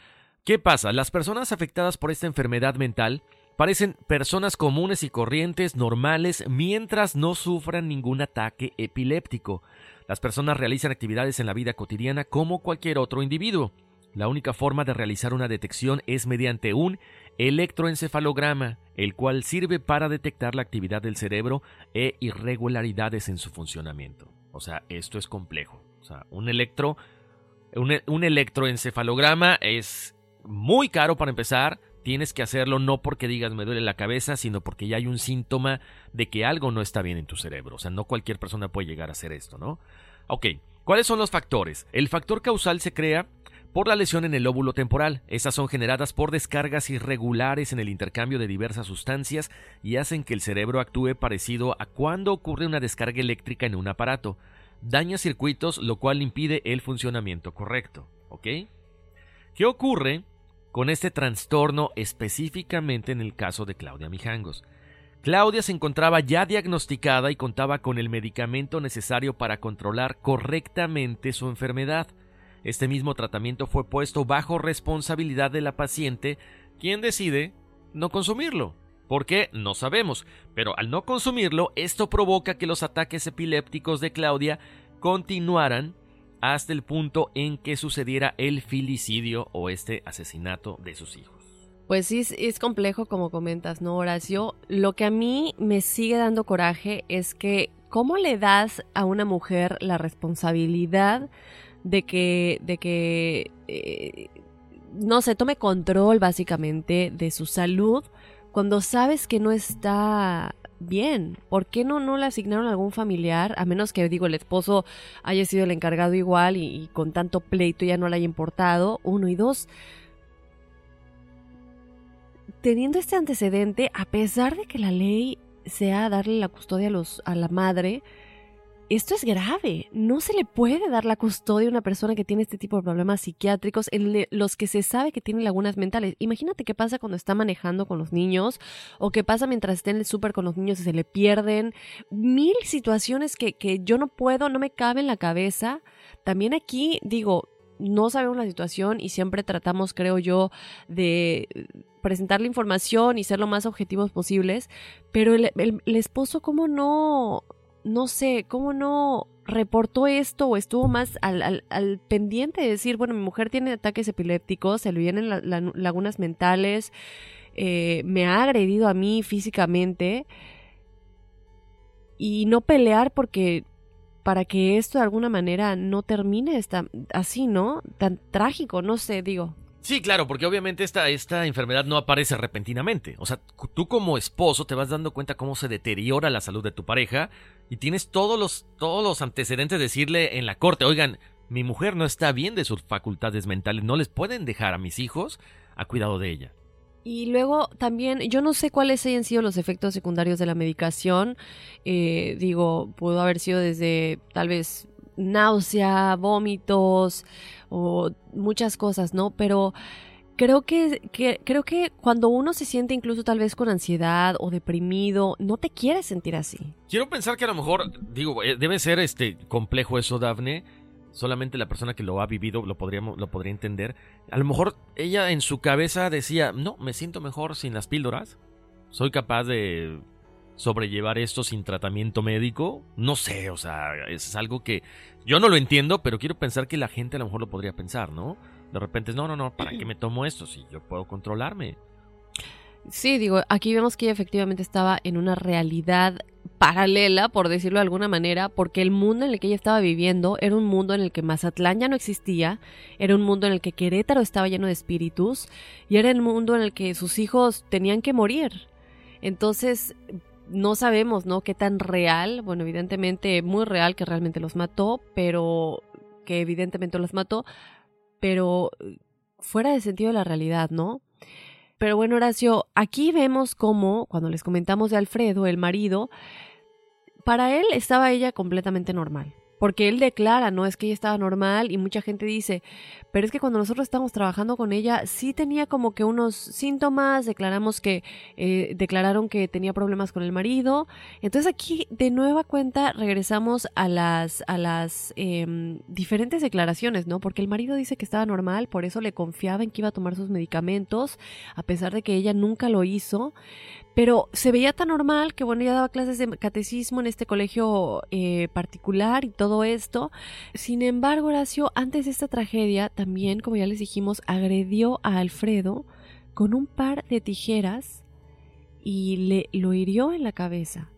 ¿Qué pasa? Las personas afectadas por esta enfermedad mental parecen personas comunes y corrientes, normales, mientras no sufran ningún ataque epiléptico. Las personas realizan actividades en la vida cotidiana como cualquier otro individuo. La única forma de realizar una detección es mediante un electroencefalograma, el cual sirve para detectar la actividad del cerebro e irregularidades en su funcionamiento. O sea, esto es complejo. O sea, un electro, un, electroencefalograma es muy caro para empezar. Tienes que hacerlo no porque digas me duele la cabeza, sino porque ya hay un síntoma de que algo no está bien en tu cerebro. O sea, no cualquier persona puede llegar a hacer esto, ¿no? Ok, ¿cuáles son los factores? El factor causal se crea por la lesión en el lóbulo temporal. Estas son generadas por descargas irregulares en el intercambio de diversas sustancias y hacen que el cerebro actúe parecido a cuando ocurre una descarga eléctrica en un aparato. Daña circuitos, lo cual impide el funcionamiento correcto. ¿Ok? ¿Qué ocurre con este trastorno específicamente en el caso de Claudia Mijangos? Claudia se encontraba ya diagnosticada y contaba con el medicamento necesario para controlar correctamente su enfermedad. Este mismo tratamiento fue puesto bajo responsabilidad de la paciente, quien decide no consumirlo. ¿Por qué? No sabemos, pero al no consumirlo, esto provoca que los ataques epilépticos de Claudia continuaran hasta el punto en que sucediera el filicidio o este asesinato de sus hijos. Pues sí, es complejo como comentas, ¿no, Horacio? Lo que a mí me sigue dando coraje es que ¿cómo le das a una mujer la responsabilidad de que, de que eh, no se tome control básicamente de su salud cuando sabes que no está bien. ¿Por qué no, no le asignaron a algún familiar? A menos que, digo, el esposo haya sido el encargado igual y, con tanto pleito ya no le haya importado. Uno y dos. Teniendo este antecedente, a pesar de que la ley sea darle la custodia a, los, a la madre, esto es grave. No se le puede dar la custodia a una persona que tiene este tipo de problemas psiquiátricos en los que se sabe que tiene lagunas mentales. Imagínate qué pasa cuando está manejando con los niños o qué pasa mientras está en el súper con los niños y se le pierden. Mil situaciones que, que yo no puedo, no me cabe en la cabeza. También aquí digo, no sabemos la situación y siempre tratamos, creo yo, de presentar la información y ser lo más objetivos posibles, pero el, esposo, ¿cómo no, no sé, cómo no reportó esto o estuvo más al, al, pendiente de decir, bueno, mi mujer tiene ataques epilépticos, se le vienen lagunas mentales, eh, me ha agredido a mí físicamente y no pelear porque para que esto de alguna manera no termine esta, así, ¿no? Tan trágico, no sé, digo. Sí, claro, porque obviamente esta, esta enfermedad no aparece repentinamente. O sea, tú como esposo te vas dando cuenta cómo se deteriora la salud de tu pareja y tienes todos los, todos los antecedentes de decirle en la corte, oigan, mi mujer no está bien de sus facultades mentales, no les pueden dejar a mis hijos a cuidado de ella. Y luego también, yo no sé cuáles hayan sido los efectos secundarios de la medicación. Eh, digo, pudo haber sido desde tal vez náusea, vómitos o muchas cosas, ¿no? Pero creo que, creo que cuando uno se siente incluso tal vez con ansiedad o deprimido, no te quieres sentir así. Quiero pensar que a lo mejor, digo, eh, debe ser este complejo eso, Dafne. Solamente la persona que lo ha vivido lo, podríamos, lo podría entender. A lo mejor ella en su cabeza decía, no, me siento mejor sin las píldoras. Soy capaz de sobrellevar esto sin tratamiento médico? No sé, o sea, es algo que yo no lo entiendo, pero quiero pensar que la gente a lo mejor lo podría pensar, ¿no? de repente es, no, no, no, ¿para qué me tomo esto si yo puedo controlarme? Sí, digo, aquí vemos que ella efectivamente estaba en una realidad paralela, por decirlo de alguna manera, porque el mundo en el que ella estaba viviendo era un mundo en el que Mazatlán ya no existía, era un mundo en el que Querétaro estaba lleno de espíritus y era el mundo en el que sus hijos tenían que morir. Entonces, no sabemos, ¿no? Qué tan real, bueno, evidentemente muy real que realmente los mató, pero que evidentemente los mató, pero fuera de sentido de la realidad, ¿no? Pero bueno, Horacio, aquí vemos cómo, cuando les comentamos de Alfredo, el marido, para él estaba ella completamente normal. Porque él declara, no es que ella estaba normal y mucha gente dice, pero es que cuando nosotros estamos trabajando con ella sí tenía como que unos síntomas, declaramos que, eh, declararon que tenía problemas con el marido. Entonces aquí de nueva cuenta regresamos a las, a las em, diferentes declaraciones, ¿no? Porque el marido dice que estaba normal, por eso le confiaba en que iba a tomar sus medicamentos, a pesar de que ella nunca lo hizo. Pero se veía tan normal que, bueno, ella daba clases de catecismo en este colegio eh, particular y todo esto. Sin embargo, Horacio, antes de esta tragedia, también, como ya les dijimos, agredió a Alfredo con un par de tijeras y le lo hirió en la cabeza.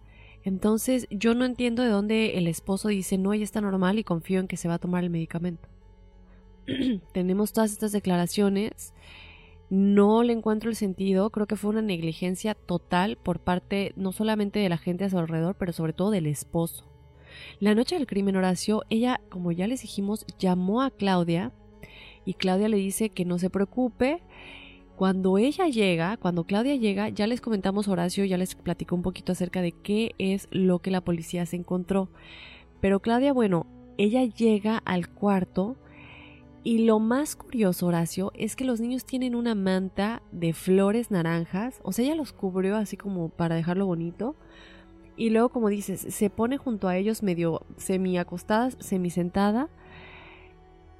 Entonces, yo no entiendo de dónde el esposo dice, no, ella está normal y confío en que se va a tomar el medicamento. Tenemos todas estas declaraciones no le encuentro el sentido, creo que fue una negligencia total por parte no solamente de la gente a su alrededor, pero sobre todo del esposo. La noche del crimen, Horacio, ella, como ya les dijimos, llamó a Claudia y Claudia le dice que no se preocupe. Cuando ella llega, cuando Claudia llega, ya les comentamos Horacio, ya les platicó un poquito acerca de qué es lo que la policía se encontró. Pero Claudia, bueno, ella llega al cuarto y lo más curioso, Horacio, es que los niños tienen una manta de flores naranjas, o sea, ella los cubrió así como para dejarlo bonito. Y luego, como dices, se pone junto a ellos medio semi acostada, semi sentada.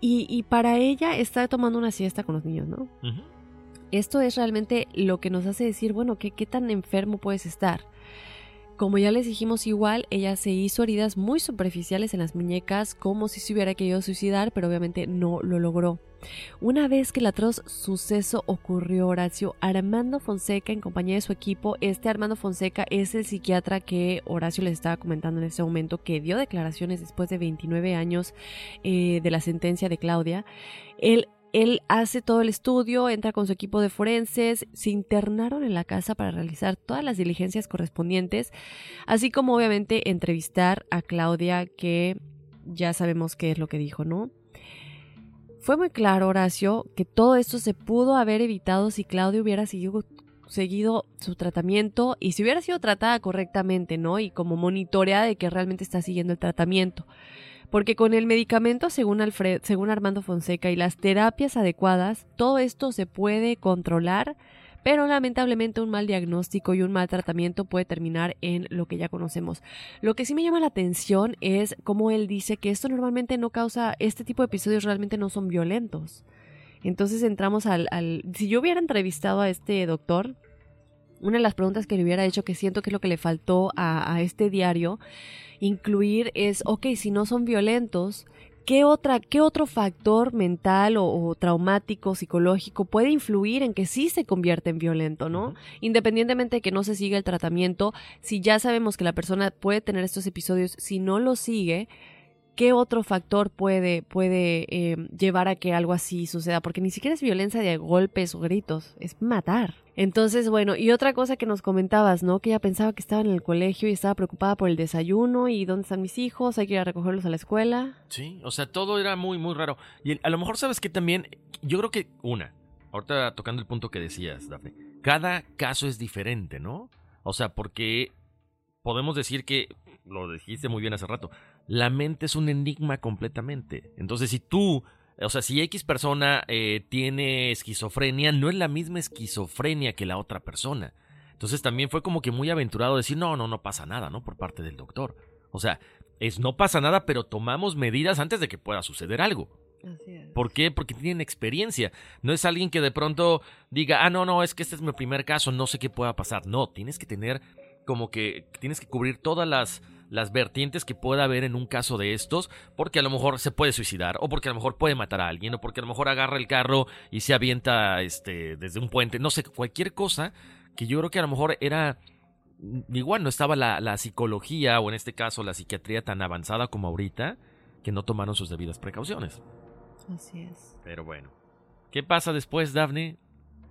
Y, para ella está tomando una siesta con los niños, ¿no? Esto es realmente lo que nos hace decir, bueno, ¿qué, qué tan enfermo puedes estar? Como ya les dijimos igual, ella se hizo heridas muy superficiales en las muñecas como si se hubiera querido suicidar, pero obviamente no lo logró. Una vez que el atroz suceso ocurrió, Horacio, Armando Fonseca, en compañía de su equipo, este Armando Fonseca es el psiquiatra que Horacio les estaba comentando en ese momento, que dio declaraciones después de 29 años eh, de la sentencia de Claudia. Él él hace todo el estudio, entra con su equipo de forenses, se internaron en la casa para realizar todas las diligencias correspondientes, así como obviamente entrevistar a Claudia, que ya sabemos qué es lo que dijo, ¿no? Fue muy claro, Horacio, que todo esto se pudo haber evitado si Claudia hubiera seguido, su tratamiento y si hubiera sido tratada correctamente, ¿no? Y como monitoreada de que realmente está siguiendo el tratamiento porque con el medicamento, según, Armando Fonseca, y las terapias adecuadas, todo esto se puede controlar, pero lamentablemente un mal diagnóstico y un mal tratamiento puede terminar en lo que ya conocemos. Lo que sí me llama la atención es cómo él dice que esto normalmente no causa, este tipo de episodios realmente no son violentos. Entonces entramos al, si yo hubiera entrevistado a este doctor, una de las preguntas que le hubiera hecho, que siento que es lo que le faltó a este diario, incluir es, ok, si no son violentos, ¿qué, otra, qué otro factor mental o, traumático, psicológico puede influir en que sí se convierta en violento, ¿no? Independientemente de que no se siga el tratamiento, si ya sabemos que la persona puede tener estos episodios, si no lo sigue, ¿qué otro factor puede, puede eh, llevar a que algo así suceda? Porque ni siquiera es violencia de golpes o gritos, es matar. Entonces, bueno, y otra cosa que nos comentabas, ¿no? Que ella pensaba que estaba en el colegio y estaba preocupada por el desayuno y dónde están mis hijos, hay que ir a recogerlos a la escuela. Sí, o sea, todo era muy, muy raro. Y a lo mejor sabes que también, yo creo que una, ahorita tocando el punto que decías, Dafne, cada caso es diferente, ¿no? O sea, porque podemos decir que, lo dijiste muy bien hace rato, la mente es un enigma completamente. Entonces, si tú, o sea, si X persona eh, tiene esquizofrenia, no es la misma esquizofrenia que la otra persona. Entonces también fue como que muy aventurado decir, no, no, no pasa nada, ¿no? Por parte del doctor. O sea, es no pasa nada, pero tomamos medidas antes de que pueda suceder algo. Así es. ¿Por qué? Porque tienen experiencia. No es alguien que de pronto diga, ah, no, no, es que este es mi primer caso, no sé qué pueda pasar. No, tienes que tener como que tienes que cubrir todas las las vertientes que pueda haber en un caso de estos, porque a lo mejor se puede suicidar, o porque a lo mejor puede matar a alguien, o porque a lo mejor agarra el carro y se avienta este, desde un puente, no sé, cualquier cosa que yo creo que a lo mejor era igual no estaba la, la, psicología o en este caso la psiquiatría tan avanzada como ahorita que no tomaron sus debidas precauciones. Así es. Pero bueno. ¿Qué pasa después, Daphne?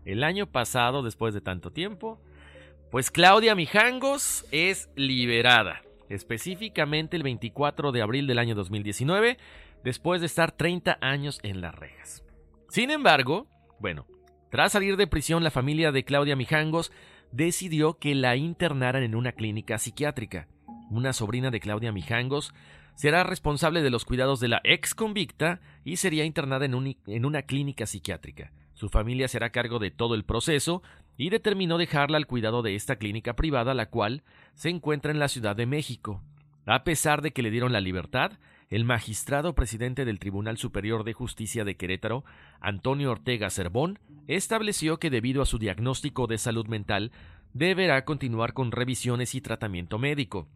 El año pasado, después de tanto tiempo, pues Claudia Mijangos es liberada, específicamente el 24 de abril del año 2019, después de estar 30 años en las rejas. Sin embargo, bueno, tras salir de prisión, la familia de Claudia Mijangos decidió que la internaran en una clínica psiquiátrica. Una sobrina de Claudia Mijangos será responsable de los cuidados de la ex convicta y sería internada en, en, una clínica psiquiátrica. Su familia será cargo de todo el proceso y determinó dejarla al cuidado de esta clínica privada, la cual se encuentra en la Ciudad de México. A pesar de que le dieron la libertad, el magistrado presidente del Tribunal Superior de Justicia de Querétaro, Antonio Ortega Cervón, estableció que debido a su diagnóstico de salud mental, deberá continuar con revisiones y tratamiento médico.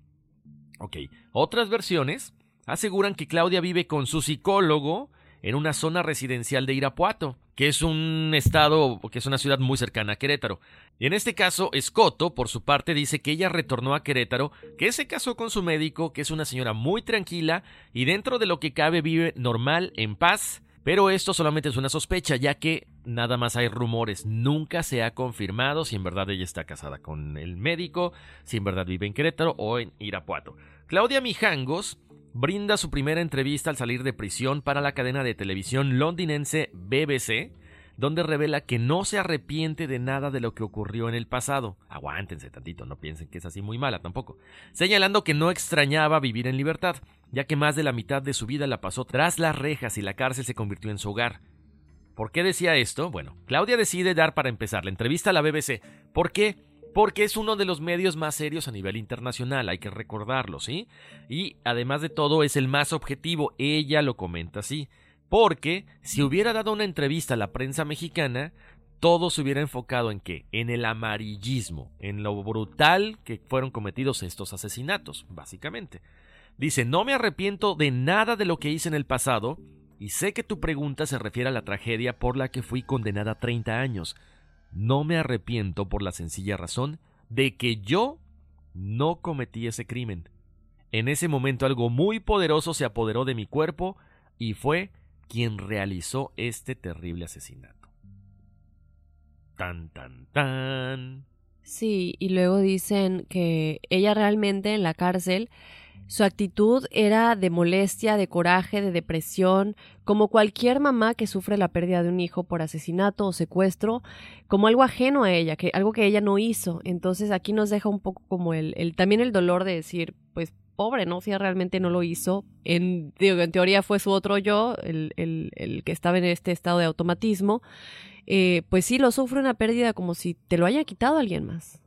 Ok, otras versiones aseguran que Claudia vive con su psicólogo en una zona residencial de Irapuato, que es un estado, que es una ciudad muy cercana a Querétaro. Y en este caso, Escoto, por su parte, dice que ella retornó a Querétaro, que se casó con su médico, que es una señora muy tranquila y dentro de lo que cabe vive normal, en paz, pero esto solamente es una sospecha, ya que nada más hay rumores. Nunca se ha confirmado si en verdad ella está casada con el médico, si en verdad vive en Querétaro o en Irapuato. Claudia Mijangos brinda su primera entrevista al salir de prisión para la cadena de televisión londinense BBC, donde revela que no se arrepiente de nada de lo que ocurrió en el pasado. Aguántense tantito, no piensen que es así muy mala tampoco. Señalando que no extrañaba vivir en libertad, ya que más de la mitad de su vida la pasó tras las rejas y la cárcel se convirtió en su hogar. ¿Por qué decía esto? Bueno, Claudia decide dar para empezar la entrevista a la BBC. ¿Por qué? Porque es uno de los medios más serios a nivel internacional, hay que recordarlo, ¿sí? Y además de todo es el más objetivo, ella lo comenta así, porque si hubiera dado una entrevista a la prensa mexicana, todo se hubiera enfocado en qué? En el amarillismo, en lo brutal que fueron cometidos estos asesinatos, básicamente. Dice, no me arrepiento de nada de lo que hice en el pasado, y sé que tu pregunta se refiere a la tragedia por la que fui condenada a 30 años, no me arrepiento por la sencilla razón de que yo no cometí ese crimen. En ese momento algo muy poderoso se apoderó de mi cuerpo y fue quien realizó este terrible asesinato. Tan, tan, tan. Sí, y luego dicen que ella realmente en la cárcel su actitud era de molestia, de coraje, de depresión, como cualquier mamá que sufre la pérdida de un hijo por asesinato o secuestro, como algo ajeno a ella, que algo que ella no hizo. Entonces aquí nos deja un poco como el, el también el dolor de decir, pues pobre, ¿no? Si realmente no lo hizo. En, en teoría fue su otro yo, el, el, el que estaba en este estado de automatismo. Eh, pues sí, lo sufre una pérdida como si te lo haya quitado alguien más.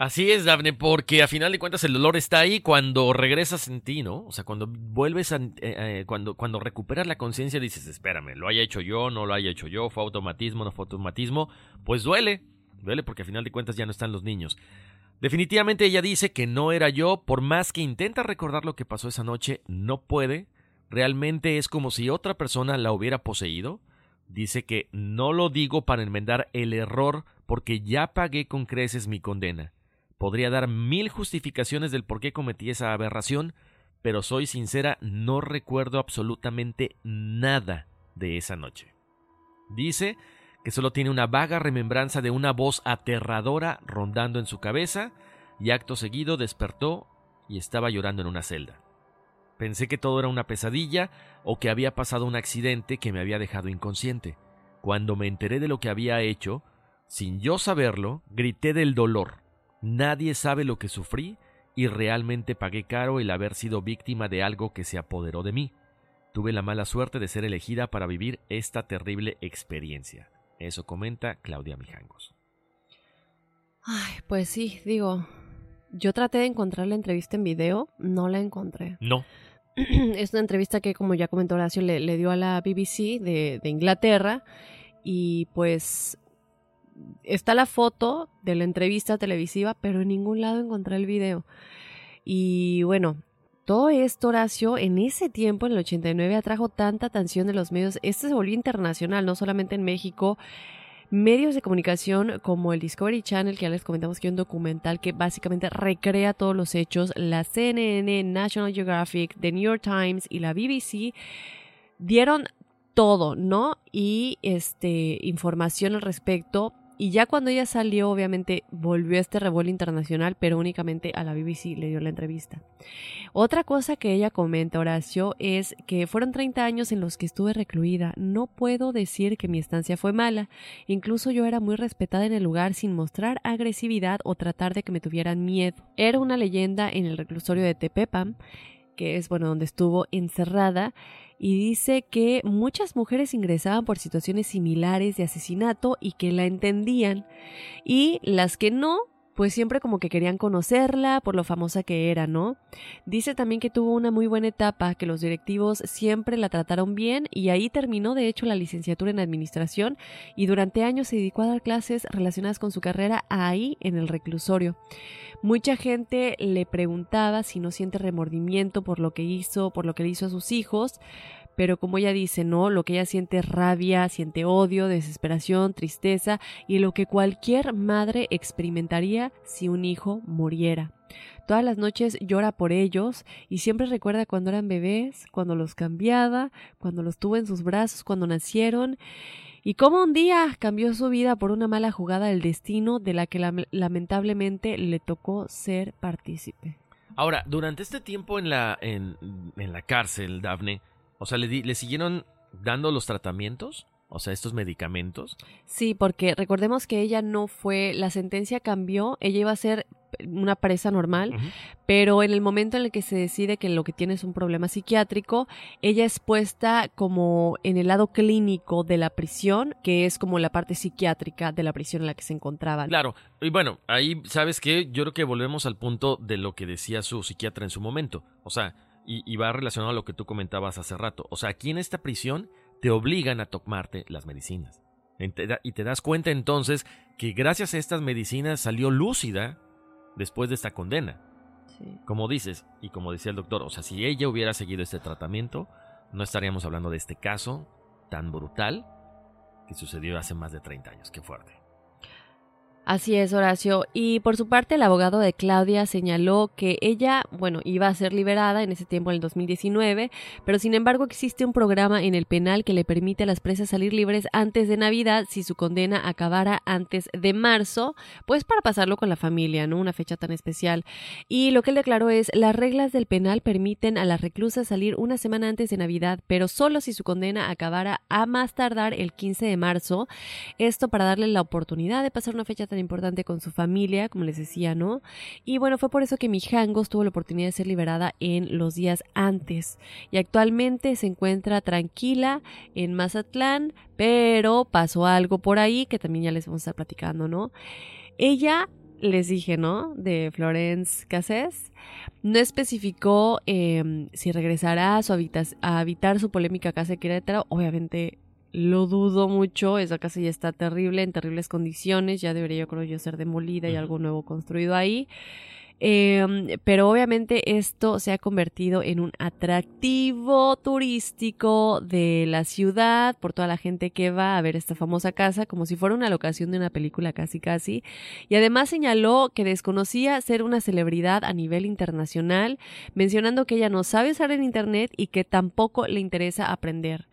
Así es, Daphne, porque a final de cuentas el dolor está ahí cuando regresas en ti, ¿no? O sea, cuando vuelves a. Eh, eh, cuando, cuando recuperas la conciencia dices, espérame, lo haya hecho yo, no lo haya hecho yo, fue automatismo, no fue automatismo. Pues duele, duele porque a final de cuentas ya no están los niños. Definitivamente ella dice que no era yo, por más que intenta recordar lo que pasó esa noche, no puede. Realmente es como si otra persona la hubiera poseído. Dice que no lo digo para enmendar el error porque ya pagué con creces mi condena Podría dar mil justificaciones del por qué cometí esa aberración, pero soy sincera, no recuerdo absolutamente nada de esa noche. Dice que solo tiene una vaga remembranza de una voz aterradora rondando en su cabeza, y acto seguido despertó y estaba llorando en una celda. Pensé que todo era una pesadilla o que había pasado un accidente que me había dejado inconsciente. Cuando me enteré de lo que había hecho, sin yo saberlo, grité del dolor Nadie sabe lo que sufrí y realmente pagué caro el haber sido víctima de algo que se apoderó de mí. Tuve la mala suerte de ser elegida para vivir esta terrible experiencia. Eso comenta Claudia Mijangos. Ay, pues sí, digo, yo traté de encontrar la entrevista en video, no la encontré. No. Es una entrevista que, como ya comentó Horacio, le, le dio a la BBC de, de Inglaterra y pues está la foto de la entrevista televisiva, pero en ningún lado encontré el video. Y bueno, todo esto, Horacio, en ese tiempo, en el 89, atrajo tanta atención de los medios. Este se volvió internacional, no solamente en México. Medios de comunicación como el Discovery Channel, que ya les comentamos que es un documental que básicamente recrea todos los hechos, la CNN, National Geographic, The New York Times y la BBC dieron todo, ¿no? Y este información al respecto y ya cuando ella salió, obviamente volvió a este revuelo internacional, pero únicamente a la BBC le dio la entrevista. Otra cosa que ella comenta, Horacio, es que fueron 30 años en los que estuve recluida. No puedo decir que mi estancia fue mala. Incluso yo era muy respetada en el lugar sin mostrar agresividad o tratar de que me tuvieran miedo. Era una leyenda en el reclusorio de Tepepam, que es, bueno, donde estuvo encerrada y dice que muchas mujeres ingresaban por situaciones similares de asesinato y que la entendían y las que no pues siempre como que querían conocerla por lo famosa que era, ¿no? Dice también que tuvo una muy buena etapa, que los directivos siempre la trataron bien y ahí terminó de hecho la licenciatura en administración y durante años se dedicó a dar clases relacionadas con su carrera ahí en el reclusorio. Mucha gente le preguntaba si no siente remordimiento por lo que hizo, por lo que le hizo a sus hijos, pero como ella dice, no, lo que ella siente es rabia, siente odio, desesperación, tristeza y lo que cualquier madre experimentaría si un hijo muriera. Todas las noches llora por ellos y siempre recuerda cuando eran bebés, cuando los cambiaba, cuando los tuvo en sus brazos, cuando nacieron y cómo un día cambió su vida por una mala jugada del destino de la que lamentablemente le tocó ser partícipe. Ahora, durante este tiempo en la, en, en la cárcel, Daphne, o sea, ¿le, ¿le siguieron dando los tratamientos? O sea, estos medicamentos. Sí, porque recordemos que ella no fue, la sentencia cambió, ella iba a ser una presa normal, pero en el momento en el que se decide que lo que tiene es un problema psiquiátrico, ella es puesta como en el lado clínico de la prisión, que es como la parte psiquiátrica de la prisión en la que se encontraba. Claro, y bueno, ahí, ¿sabes qué? Yo creo que volvemos al punto de lo que decía su psiquiatra en su momento. O sea, y, va relacionado a lo que tú comentabas hace rato. O sea, aquí en esta prisión te obligan a tomarte las medicinas. Y te das cuenta entonces que gracias a estas medicinas salió lúcida después de esta condena. Como dices, y como decía el doctor, o sea, si ella hubiera seguido este tratamiento, no estaríamos hablando de este caso tan brutal que sucedió hace más de 30 años. Qué fuerte. Así es, Horacio. Y por su parte, el abogado de Claudia señaló que ella, bueno, iba a ser liberada en ese tiempo, en el 2019, pero sin embargo existe un programa en el penal que le permite a las presas salir libres antes de Navidad si su condena acabara antes de marzo, pues para pasarlo con la familia, ¿no? Una fecha tan especial. Y lo que él declaró es, las reglas del penal permiten a las reclusas salir una semana antes de Navidad, pero solo si su condena acabara a más tardar el 15 de marzo. Esto para darle la oportunidad de pasar una fecha tan importante con su familia, como les decía, ¿no? Y bueno, fue por eso que Mijangos tuvo la oportunidad de ser liberada en los días antes. Y actualmente se encuentra tranquila en Mazatlán, pero pasó algo por ahí que también ya les vamos a estar platicando, ¿no? Ella les dije, ¿no? De Florence Cassés, no especificó em, si regresará a, su a habitar su polémica casa de Querétaro. Obviamente lo dudo mucho, esa casa ya está terrible, en terribles condiciones, ya debería yo creo yo ser demolida y algo nuevo construido ahí. Em, pero obviamente esto se ha convertido en un atractivo turístico de la ciudad por toda la gente que va a ver esta famosa casa como si fuera una locación de una película casi casi. Y además señaló que desconocía ser una celebridad a nivel internacional, mencionando que ella no sabe usar el Internet y que tampoco le interesa aprender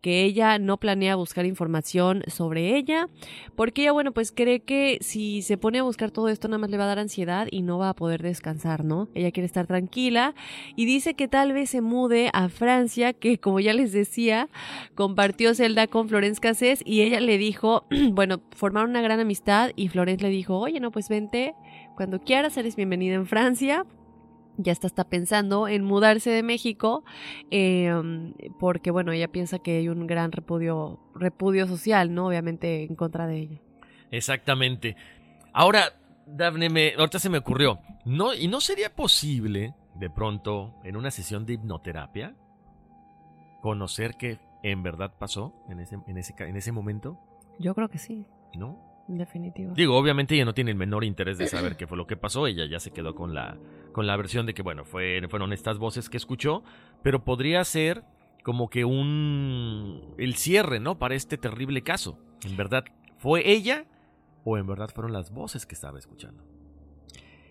que ella no planea buscar información sobre ella, porque ella, bueno, pues cree que si se pone a buscar todo esto nada más le va a dar ansiedad y no va a poder descansar, ¿no? Ella quiere estar tranquila y dice que tal vez se mude a Francia, que como ya les decía, compartió Zelda con Florence Cassés y ella le dijo, bueno, formaron una gran amistad y Florence le dijo, oye, no, pues vente cuando quieras, eres bienvenida en Francia ya está, está pensando en mudarse de México em, porque, bueno, ella piensa que hay un gran repudio, repudio social, ¿no? Obviamente en contra de ella. Exactamente. Ahora, Daphne, me, ahorita se me ocurrió, ¿no, ¿y no sería posible, de pronto, en una sesión de hipnoterapia, conocer qué en verdad pasó en ese, en ese, en ese momento? Yo creo que sí. ¿No? Definitivo. Digo, obviamente ella no tiene el menor interés de saber qué fue lo que pasó, ella ya se quedó con la con la versión de que, bueno, fueron estas voces que escuchó, pero podría ser como que un... el cierre, ¿no? Para este terrible caso. En verdad, ¿fue ella o en verdad fueron las voces que estaba escuchando?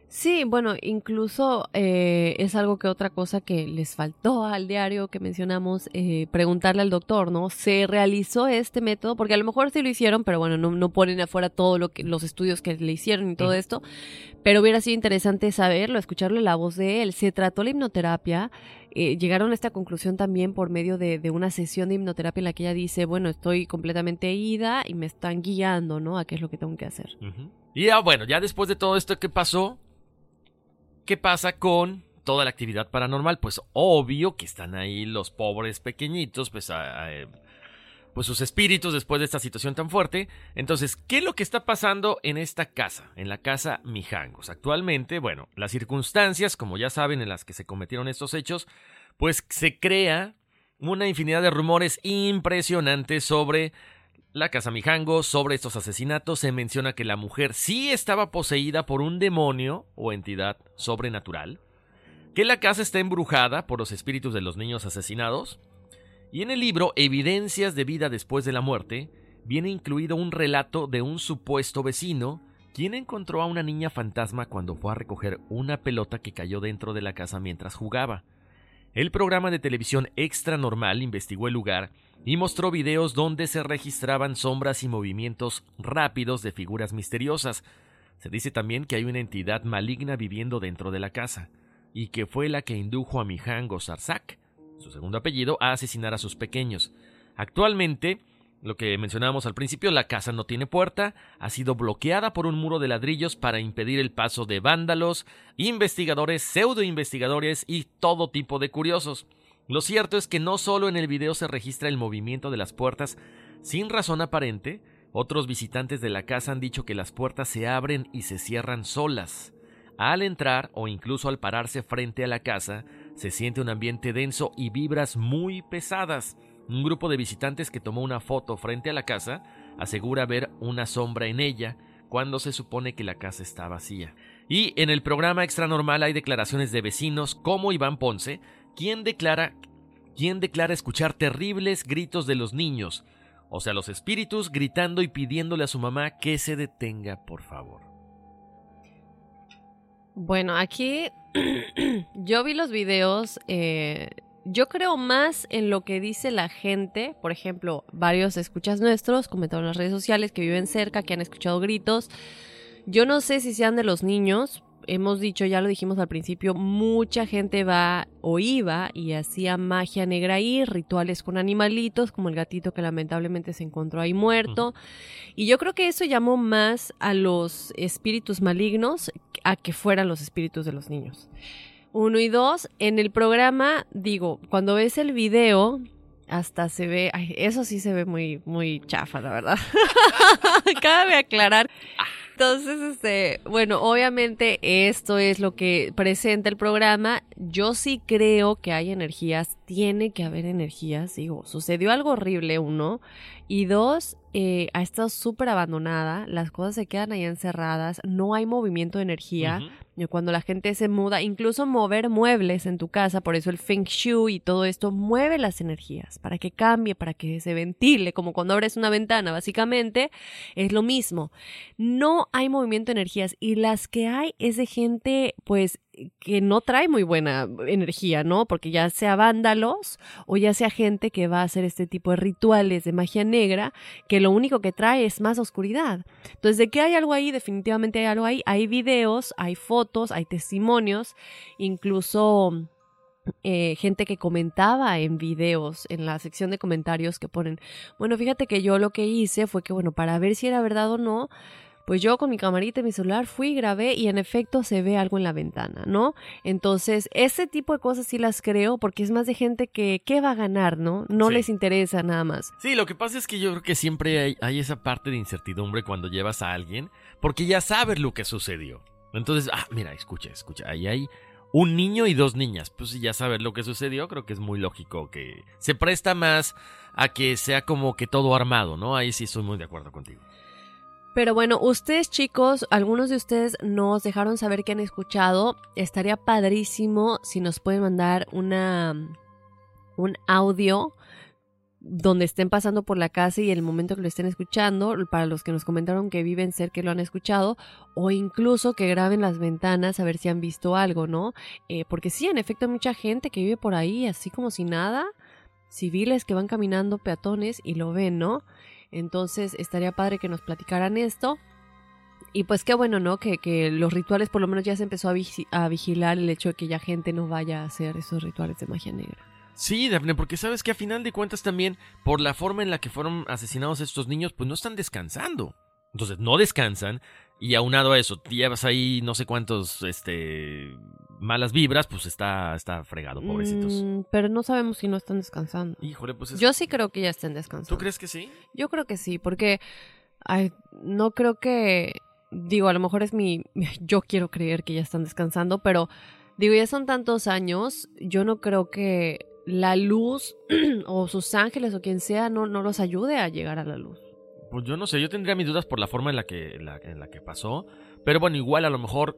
Sí, bueno, incluso eh, es algo que otra cosa que les faltó al diario que mencionamos, eh, preguntarle al doctor, ¿no? ¿Se realizó este método? Porque a lo mejor sí lo hicieron, pero bueno, no, no ponen afuera todos lo que, los estudios que le hicieron y todo esto. Pero hubiera sido interesante saberlo, escucharle la voz de él. ¿Se trató la hipnoterapia? Eh, llegaron a esta conclusión también por medio de, una sesión de hipnoterapia en la que ella dice, bueno, estoy completamente ida y me están guiando, ¿no? A qué es lo que tengo que hacer. Y ya, bueno, ya después de todo esto que pasó, ¿Qué pasa con toda la actividad paranormal? Pues obvio que están ahí los pobres pequeñitos, pues, pues sus espíritus después de esta situación tan fuerte. Entonces, ¿qué es lo que está pasando en esta casa? En la casa Mijangos. Actualmente, bueno, las circunstancias, como ya saben, en las que se cometieron estos hechos, pues se crea una infinidad de rumores impresionantes sobre la Casa Mijango, sobre estos asesinatos, se menciona que la mujer sí estaba poseída por un demonio o entidad sobrenatural, que la casa está embrujada por los espíritus de los niños asesinados, y en el libro Evidencias de vida después de la muerte, viene incluido un relato de un supuesto vecino quien encontró a una niña fantasma cuando fue a recoger una pelota que cayó dentro de la casa mientras jugaba. El programa de televisión Extra Normal investigó el lugar y mostró videos donde se registraban sombras y movimientos rápidos de figuras misteriosas. Se dice también que hay una entidad maligna viviendo dentro de la casa, y que fue la que indujo a Mijango Sarsak, su segundo apellido, a asesinar a sus pequeños. Actualmente, lo que mencionábamos al principio, la casa no tiene puerta, ha sido bloqueada por un muro de ladrillos para impedir el paso de vándalos, investigadores, pseudo investigadores y todo tipo de curiosos. Lo cierto es que no solo en el video se registra el movimiento de las puertas sin razón aparente, otros visitantes de la casa han dicho que las puertas se abren y se cierran solas. Al entrar o incluso al pararse frente a la casa, se siente un ambiente denso y vibras muy pesadas. Un grupo de visitantes que tomó una foto frente a la casa asegura ver una sombra en ella cuando se supone que la casa está vacía. Y en el programa Extra Normal hay declaraciones de vecinos como Iván Ponce, ¿Quién declara, quién declara escuchar terribles gritos de los niños, o sea, los espíritus gritando y pidiéndole a su mamá que se detenga, por favor. Bueno, aquí yo vi los videos, eh, yo creo más en lo que dice la gente, por ejemplo, varios escuchas nuestros comentaron en las redes sociales que viven cerca, que han escuchado gritos. Yo no sé si sean de los niños, hemos dicho, ya lo dijimos al principio, mucha gente va o iba y hacía magia negra ahí, rituales con animalitos, como el gatito que lamentablemente se encontró ahí muerto. Y yo creo que eso llamó más a los espíritus malignos a que fueran los espíritus de los niños. Uno y dos, en el programa, digo, cuando ves el video, hasta se ve, eso sí se ve muy, muy chafa, la verdad. Cabe aclarar entonces, este, bueno, obviamente esto es lo que presenta el programa. Yo sí creo que hay energías, tiene que haber energías. Digo, sucedió algo horrible, uno. Y dos, eh, ha estado súper abandonada, las cosas se quedan ahí encerradas, no hay movimiento de energía. Cuando la gente se muda, incluso mover muebles en tu casa, por eso el Feng Shui y todo esto mueve las energías para que cambie, para que se ventile, como cuando abres una ventana, básicamente es lo mismo. No hay movimiento de energías y las que hay es de gente, pues, que no trae muy buena energía, ¿no? Porque ya sea vándalos o ya sea gente que va a hacer este tipo de rituales de magia negra, que lo único que trae es más oscuridad. Entonces, de que hay algo ahí, definitivamente hay algo ahí. Hay videos, hay fotos, hay testimonios, incluso eh, gente que comentaba en videos, en la sección de comentarios que ponen, bueno, fíjate que yo lo que hice fue que, bueno, para ver si era verdad o no, pues yo con mi camarita y mi celular fui, grabé y en efecto se ve algo en la ventana, ¿no? Entonces, ese tipo de cosas sí las creo porque es más de gente que, ¿qué va a ganar, no? No les interesa nada más. Sí, lo que pasa es que yo creo que siempre hay, hay esa parte de incertidumbre cuando llevas a alguien porque ya sabes lo que sucedió. Entonces, ah, mira, escucha, escucha, ahí hay un niño y dos niñas. Pues si ya sabes lo que sucedió, creo que es muy lógico que se presta más a que sea como que todo armado, ¿no? Ahí sí estoy muy de acuerdo contigo. Pero bueno, ustedes chicos, algunos de ustedes nos dejaron saber que han escuchado. Estaría padrísimo si nos pueden mandar una un audio donde estén pasando por la casa y el momento que lo estén escuchando, para los que nos comentaron que viven cerca y lo han escuchado, o incluso que graben las ventanas a ver si han visto algo, ¿no? Eh, porque sí, en efecto, hay mucha gente que vive por ahí, así como si nada, civiles que van caminando, peatones, y lo ven, ¿no? Entonces estaría padre que nos platicaran esto. Y pues qué bueno, ¿no? Que, que los rituales por lo menos ya se empezó a, vigilar el hecho de que ya gente no vaya a hacer esos rituales de magia negra. Sí, Daphne, porque sabes que a final de cuentas también, por la forma en la que fueron asesinados estos niños, pues no están descansando. Entonces no descansan y aunado a eso, llevas ahí no sé cuántos, este, malas vibras, pues está, está fregado, pobrecitos. Mm, pero no sabemos si no están descansando. Híjole, pues Yo sí creo que ya estén descansando. ¿Tú crees que sí? Yo creo que sí, porque ay, no creo que, digo, a lo mejor es mi, yo quiero creer que ya están descansando, pero digo, ya son tantos años, yo no creo que la luz o sus ángeles o quien sea no, no los ayude a llegar a la luz. Pues yo no sé, yo tendría mis dudas por la forma en la que, en la, que pasó. Pero bueno, igual a lo mejor.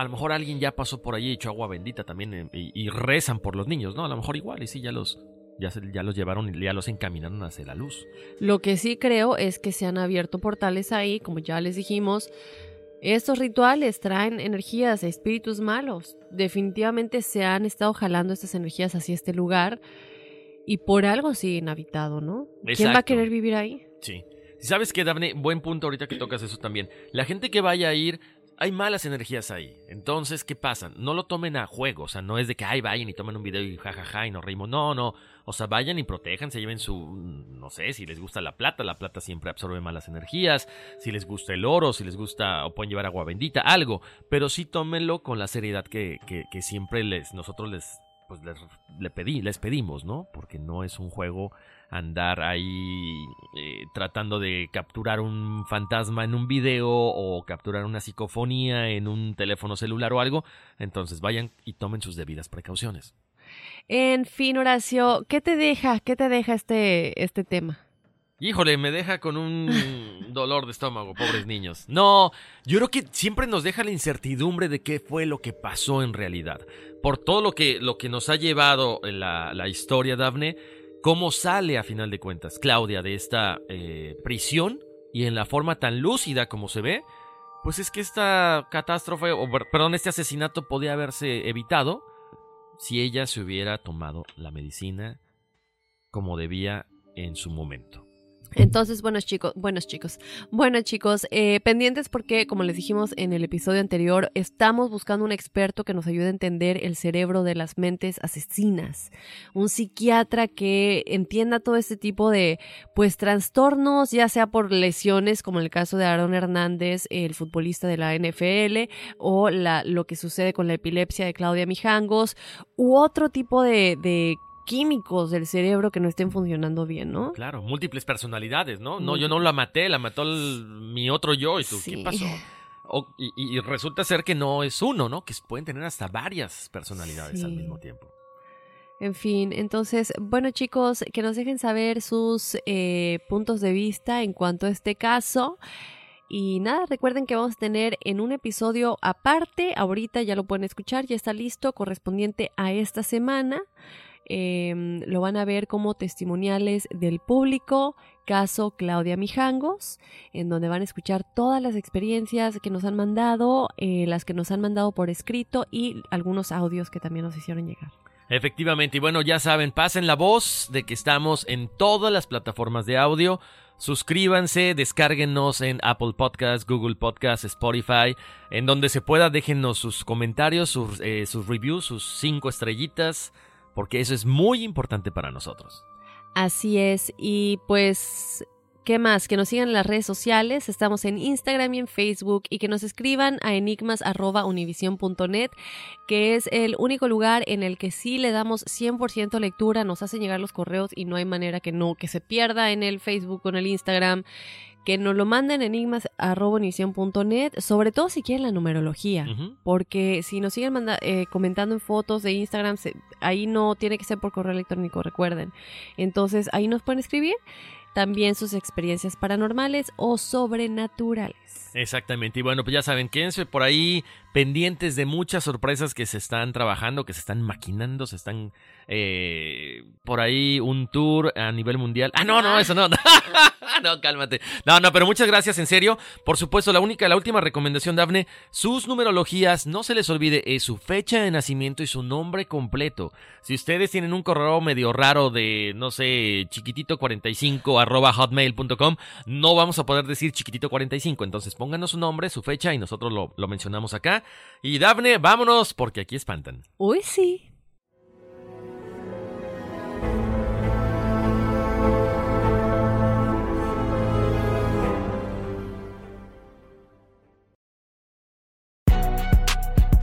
A lo mejor alguien ya pasó por ahí y echó agua bendita también eh, y, rezan por los niños, ¿no? A lo mejor igual, y sí, ya los, ya, ya los llevaron y ya los encaminaron hacia la luz. Lo que sí creo es que se han abierto portales ahí, como ya les dijimos. Estos rituales traen energías, espíritus malos. Definitivamente se han estado jalando estas energías hacia este lugar y por algo siguen habitado, ¿no? ¿Quién va a querer vivir ahí? Sí. ¿Sabes qué, Daphne? Buen punto ahorita que tocas eso también. La gente que vaya a ir, hay malas energías ahí. Entonces, ¿qué pasa? No lo tomen a juego. O sea, no es de que, ay, vayan y tomen un video y jajaja y nos reímos. No, no. O sea, vayan y protejan, se lleven su, no sé, si les gusta la plata, la plata siempre absorbe malas energías. Si les gusta el oro, si les gusta, o pueden llevar agua bendita, algo. Pero sí tómenlo con la seriedad que, que, que siempre les, nosotros les, pues les, pedí, les pedimos, ¿no? Porque no es un juego andar ahí eh, tratando de capturar un fantasma en un video o capturar una psicofonía en un teléfono celular o algo. Entonces vayan y tomen sus debidas precauciones. En fin, Horacio, ¿qué te deja? ¿Qué te deja este, este tema? Híjole, me deja con un dolor de estómago, pobres niños. No, yo creo que siempre nos deja la incertidumbre de qué fue lo que pasó en realidad. Por todo lo que, lo que nos ha llevado la, la historia, Daphne, cómo sale a final de cuentas Claudia de esta eh, prisión y en la forma tan lúcida como se ve, pues es que esta catástrofe, o perdón, este asesinato podía haberse evitado si ella se hubiera tomado la medicina como debía en su momento. Entonces, buenos chicos, buenos chicos, bueno chicos, eh, pendientes porque, como les dijimos en el episodio anterior, estamos buscando un experto que nos ayude a entender el cerebro de las mentes asesinas, un psiquiatra que entienda todo este tipo de, pues, trastornos, ya sea por lesiones, como en el caso de Aaron Hernández, el futbolista de la NFL, o la, lo que sucede con la epilepsia de Claudia Mijangos, u otro tipo de, de químicos del cerebro que no estén funcionando bien, ¿no? Claro, múltiples personalidades, ¿no? No, yo no la maté, la mató mi otro yo y tú, ¿qué pasó? y, resulta ser que no es uno, ¿no? Que pueden tener hasta varias personalidades al mismo tiempo. En fin, entonces, bueno chicos, que nos dejen saber sus eh, puntos de vista en cuanto a este caso. Y nada, recuerden que vamos a tener en un episodio aparte, ahorita ya lo pueden escuchar, ya está listo, correspondiente a esta semana. Em, lo van a ver como testimoniales del público, caso Claudia Mijangos, en donde van a escuchar todas las experiencias que nos han mandado, eh, las que nos han mandado por escrito y algunos audios que también nos hicieron llegar. Efectivamente, y bueno, ya saben, pasen la voz de que estamos en todas las plataformas de audio. Suscríbanse, descárguenos en Apple Podcasts, Google Podcasts, Spotify, en donde se pueda, déjenos sus comentarios, sus, eh, sus reviews, sus cinco estrellitas porque eso es muy importante para nosotros. Así es, y pues ¿Qué más? Que nos sigan en las redes sociales, estamos en Instagram y en Facebook y que nos escriban a enigmas.univision.net, que es el único lugar en el que sí le damos 100% lectura, nos hacen llegar los correos y no hay manera que no, que se pierda en el Facebook o en el Instagram que nos lo manden enigmas.univision.net, sobre todo si quieren la numerología, porque si nos siguen eh, comentando en fotos de Instagram, ahí no tiene que ser por correo electrónico, recuerden. Entonces ahí nos pueden escribir también sus experiencias paranormales o sobrenaturales. Exactamente, y bueno, pues ya saben, quédense por ahí pendientes de muchas sorpresas que se están trabajando, que se están maquinando, se están eh, por ahí un tour a nivel mundial. Ah, no, no, eso no. no, cálmate. No, no, pero muchas gracias, en serio. Por supuesto, la única, la última recomendación, Dafne, sus numerologías, no se les olvide, es su fecha de nacimiento y su nombre completo. Si ustedes tienen un correo medio raro de, no sé, chiquitito45 arroba hotmail.com, no vamos a poder decir chiquitito45. Entonces pónganos su nombre, su fecha y nosotros lo, lo mencionamos acá. Y Dafne, vámonos porque aquí espantan. Uy, sí.